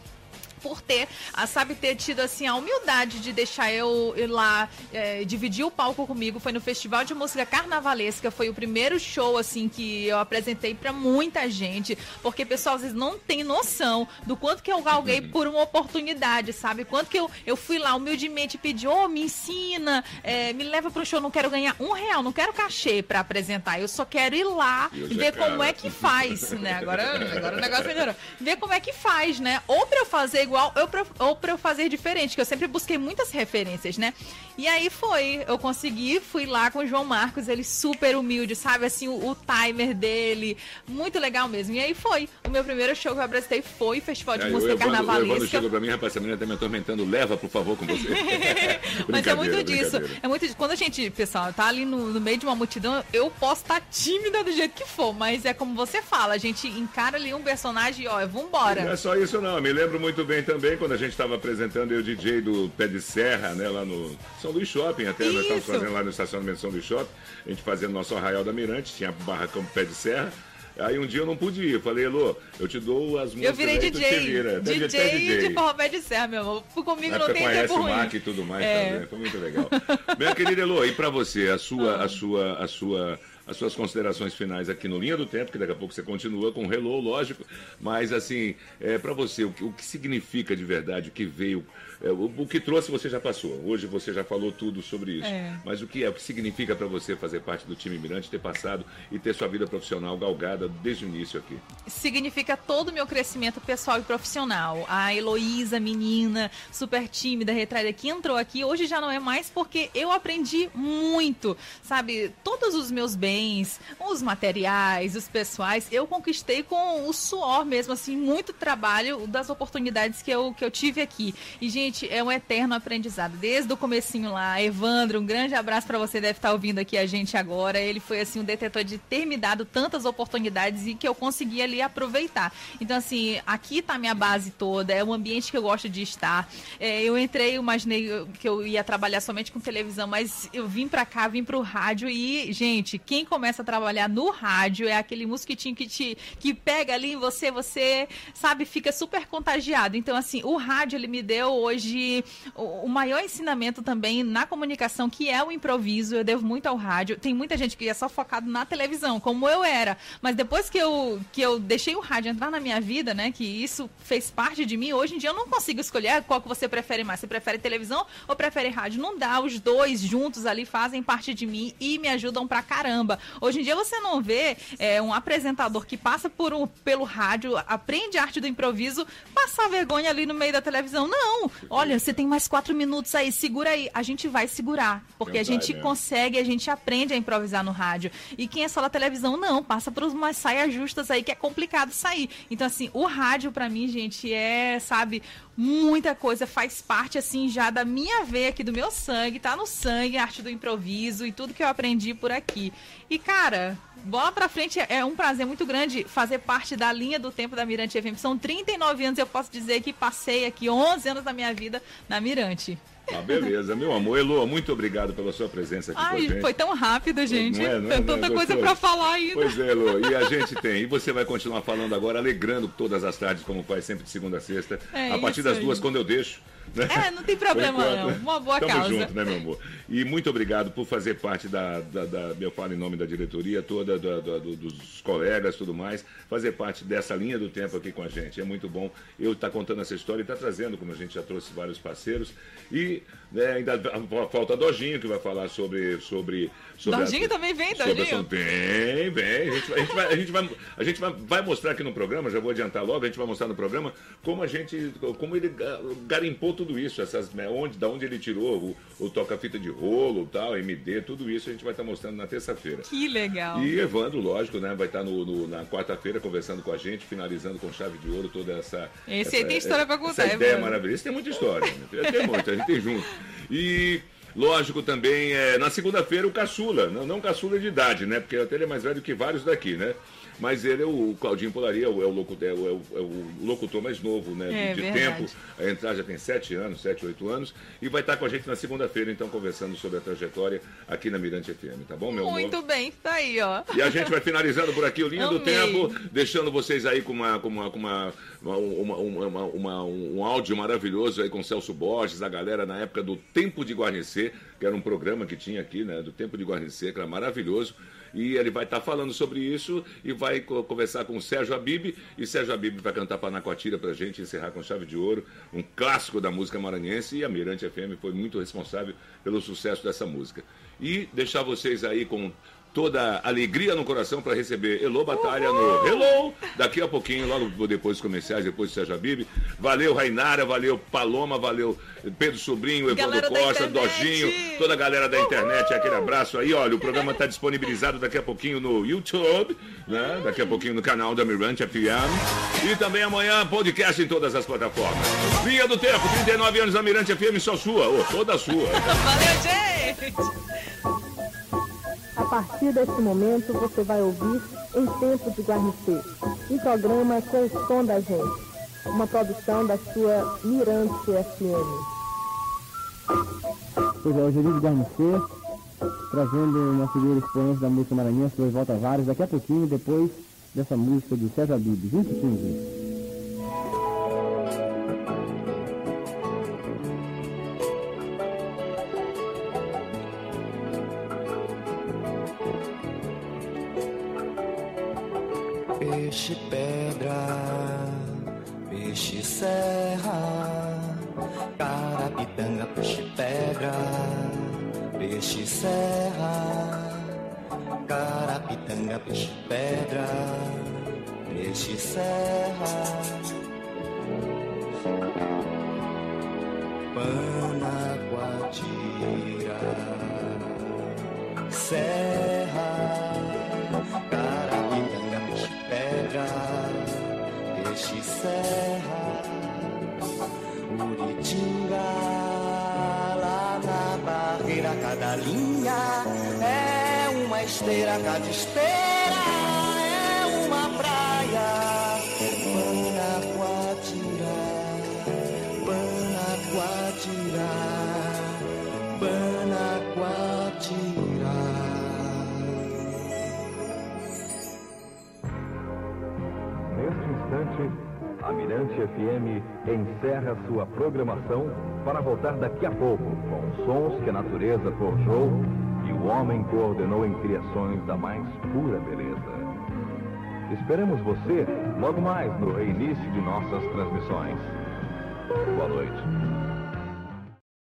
[SPEAKER 10] por ter, ah, sabe, ter tido assim a humildade de deixar eu ir lá eh, dividir o palco comigo. Foi no Festival de Música Carnavalesca, foi o primeiro show assim que eu apresentei pra muita gente, porque pessoal às vezes não tem noção do quanto que eu galguei por uma oportunidade, sabe? Quanto que eu, eu fui lá humildemente pedir, ô, me ensina, eh, me leva pro show, não quero ganhar um real, não quero cachê pra apresentar, eu só quero ir lá
[SPEAKER 3] E é
[SPEAKER 10] ver como é que faz, né? Agora, agora o negócio melhorou. Ver como é que faz, né? Ou pra eu fazer igual, ou pra, ou pra eu fazer diferente, que eu sempre busquei muitas referências, né? E aí foi, eu consegui, fui lá com o João Marcos, ele super humilde, sabe? Assim, o, o timer dele, muito legal mesmo. E aí foi, o meu primeiro show que eu apresentei foi Festival de
[SPEAKER 3] o
[SPEAKER 10] Música
[SPEAKER 3] Evandro, o Evandro
[SPEAKER 10] Carnavalesca.
[SPEAKER 3] chegou pra mim, rapaz, essa menina tá me atormentando, leva, por favor, com você.
[SPEAKER 10] Mas é muito disso. É muito disso. Quando a gente, pessoal, tá ali no, no meio de uma multidão, eu posso estar tímida do jeito que for, mas é como você fala, a gente encara ali um personagem e, ó,
[SPEAKER 3] Não
[SPEAKER 10] vambora.
[SPEAKER 3] é só isso não, eu me lembro muito bem também quando a gente estava apresentando eu, DJ do Pé de Serra, né, lá no São Luís Shopping, até nós estávamos
[SPEAKER 10] Isso.
[SPEAKER 3] fazendo lá no estacionamento São Luís Shopping, a gente fazendo nosso Arraial da Mirante, tinha barracão Pé de Serra, aí um dia eu não pude ir, falei, Elô, eu te dou as músicas
[SPEAKER 10] Eu virei
[SPEAKER 3] aí,
[SPEAKER 10] DJ.
[SPEAKER 3] vira.
[SPEAKER 10] DJ,
[SPEAKER 3] DJ.
[SPEAKER 10] de forró pé de serra, meu amor. Comigo não tem
[SPEAKER 3] conhece
[SPEAKER 10] tempo
[SPEAKER 3] o
[SPEAKER 10] ruim.
[SPEAKER 3] Mac e tudo mais
[SPEAKER 10] É.
[SPEAKER 3] também, foi muito legal. Minha querida Elô, e pra você, a sua, a sua, a sua, as suas considerações finais aqui no Linha do Tempo, que daqui a pouco você continua com o Hello, lógico, mas assim, é, para você, o que, o que significa de verdade, o que veio, o, o que trouxe você já passou, hoje você já falou tudo sobre isso,
[SPEAKER 10] É.
[SPEAKER 3] mas o que é, o que significa para você fazer parte do time Mirante, ter passado e ter sua vida profissional galgada desde o início aqui?
[SPEAKER 10] significa todo o meu crescimento pessoal e profissional. A Heloísa, menina, super tímida, retraída, que entrou aqui, hoje já não é mais porque eu aprendi muito, sabe? Todos os meus bens, os materiais, os pessoais, eu conquistei com o suor mesmo, assim, muito trabalho das oportunidades que eu, que eu tive aqui. E, gente, é um eterno aprendizado. Desde o comecinho lá, Evandro, um grande abraço para você, deve estar ouvindo aqui a gente agora. Ele foi, assim, um detetor de ter me dado tantas oportunidades e que eu consegui ali aproveitar. Então, assim, aqui tá minha base toda, é um ambiente que eu gosto de estar. É, eu entrei, imaginei que eu ia trabalhar somente com televisão, mas eu vim para cá, vim pro rádio e, gente, quem quem começa a trabalhar no rádio é aquele mosquitinho que te que pega ali em você, você, sabe, fica super contagiado. Então, assim, o rádio ele me deu hoje o, o maior ensinamento também na comunicação, que é o improviso. Eu devo muito ao rádio. Tem muita gente que é só focado na televisão, como eu era. Mas depois que eu, que eu deixei o rádio entrar na minha vida, né, que isso fez parte de mim, hoje em dia eu não consigo escolher qual que você prefere mais. Você prefere televisão ou prefere rádio? Não dá, os dois juntos ali fazem parte de mim e me ajudam pra caramba. Hoje em dia você não vê é, um apresentador que passa por um, pelo rádio, aprende arte do improviso, passar vergonha ali no meio da televisão. Não! Olha, você tem mais quatro minutos aí, segura aí. A gente vai segurar, porque a gente
[SPEAKER 3] né?
[SPEAKER 10] consegue, a gente aprende a improvisar no rádio. E quem é só da televisão, não, passa por umas saias justas aí que é complicado sair. Então, assim, o rádio pra mim, gente, é, sabe, muita coisa, faz parte, assim, já da minha veia aqui, do meu sangue, tá no sangue, arte do improviso e tudo que eu aprendi por aqui. E, cara, bola pra frente, é um prazer muito grande fazer parte da linha do tempo da Mirante FM. São 39 anos, eu posso dizer que passei aqui 11 anos da minha vida na Mirante.
[SPEAKER 3] Ah, beleza, meu amor. Elô, muito obrigado pela sua presença aqui com a
[SPEAKER 10] Ai,
[SPEAKER 3] gente.
[SPEAKER 10] foi tão rápido, gente.
[SPEAKER 3] Não é, não é,
[SPEAKER 10] Tem
[SPEAKER 3] não é
[SPEAKER 10] tanta coisa pra falar ainda.
[SPEAKER 3] Pois é, Elô. E a gente tem. E você vai continuar falando agora, alegrando todas as tardes, como faz sempre de segunda a sexta.
[SPEAKER 10] É
[SPEAKER 3] a partir das
[SPEAKER 10] aí.
[SPEAKER 3] duas, quando eu deixo. Né?
[SPEAKER 10] É, não tem problema
[SPEAKER 3] Por
[SPEAKER 10] não.
[SPEAKER 3] enquanto,
[SPEAKER 10] Uma boa
[SPEAKER 3] Tamo
[SPEAKER 10] causa.
[SPEAKER 3] junto, né, meu amor? E muito obrigado por fazer parte da, da, da- eu falo em nome da diretoria toda, da- da- do- dos colegas tudo mais, fazer parte dessa linha do tempo aqui com a gente. É muito bom eu estar contando essa história e estar trazendo, como a gente já trouxe vários parceiros. E né, ainda falta Dojinho, que vai falar sobre. sobre, sobre
[SPEAKER 10] Dojinho também vem, Dojinho?
[SPEAKER 3] essa- Vem, vem. A gente, vai- a gente vai, a gente, vai, a gente vai, vai mostrar aqui no programa, já vou adiantar logo, a gente vai mostrar no programa como a gente, como ele ga- garimpou tudo isso, essas, né, onde, da onde ele tirou o, o toca-fita de rolo, tal, MD, tudo isso a gente vai estar mostrando na terça-feira.
[SPEAKER 10] Que legal.
[SPEAKER 3] E Evandro, lógico, né, vai estar no, no- na quarta-feira conversando com a gente, finalizando com chave de ouro toda essa.
[SPEAKER 10] Esse
[SPEAKER 3] essa,
[SPEAKER 10] aí tem história pra contar,
[SPEAKER 3] Essa ideia
[SPEAKER 10] Evandro.
[SPEAKER 3] maravilhosa. Esse tem muita história, né? tem muito, a gente tem junto. E. Lógico também, é, na segunda-feira o caçula, não, não caçula de idade, né? Porque até ele é mais velho que vários daqui, né? Mas ele é o Claudinho Polaria, é o, é o é o, é o- é o locutor mais novo, né?
[SPEAKER 10] É
[SPEAKER 3] de
[SPEAKER 10] verdade.
[SPEAKER 3] tempo. A entrar já tem sete anos, sete, oito anos. E vai estar com a gente na segunda-feira, então, conversando sobre a trajetória aqui na Mirante FM, tá bom, meu amor?
[SPEAKER 10] Muito bem, tá aí, ó.
[SPEAKER 3] E a gente vai finalizando por aqui o Linha do
[SPEAKER 10] Amei.
[SPEAKER 3] Tempo, deixando vocês aí com uma, com uma, com uma, uma, uma- uma- uma- um áudio maravilhoso aí com o Celso Borges, a galera na época do Tempo de Guarnecer, que era um programa que tinha aqui, né, do Tempo de Guarnecer, que era maravilhoso. E ele vai estar falando sobre isso e vai co- conversar com o Sérgio Abib. E Sérgio Abib vai cantar Panacoatira pra gente encerrar com chave de ouro, um clássico da música maranhense. E a Mirante FM foi muito responsável pelo sucesso dessa música. E deixar vocês aí com toda a alegria no coração para receber Elô Batalha no Hello, daqui a pouquinho, logo depois dos comerciais, depois do Sérgio Abib. Valeu, Rainara, valeu, Paloma, valeu, Pedro Sobrinho, Evandro Costa. Dojinho, toda a galera da internet, aquele abraço aí. Olha, o programa está disponibilizado daqui a pouquinho no YouTube, né? Daqui a pouquinho no canal da Mirante FM. E também amanhã, podcast em todas as plataformas. Linha do Tempo, 39 anos da Mirante FM, só sua, ô, toda sua.
[SPEAKER 10] Valeu, gente!
[SPEAKER 23] A partir desse momento, você vai ouvir Em Tempo de Guarnecer, um programa com o som da gente, uma produção da sua Mirante FM.
[SPEAKER 24] Pois é, hoje é de Guarnecer, trazendo uma figura expoente da música maranhense, dois volta vários, daqui a pouquinho, depois dessa música do César Bibi, 2015.
[SPEAKER 25] Peixe pedra, peixe serra. Panacoatira, serra, carapitanga, peixe pedra, peixe serra, Uritinga, lá na barreira, cada linha é uma esteira, cada esteira é uma praia. Banaguatira, Banaguatira, Banaguatira.
[SPEAKER 24] Neste instante, a Mirante FM encerra sua programação para voltar daqui a pouco com sons que a natureza forjou o homem coordenou em criações da mais pura beleza. Esperamos você logo mais no reinício de nossas transmissões. Boa noite.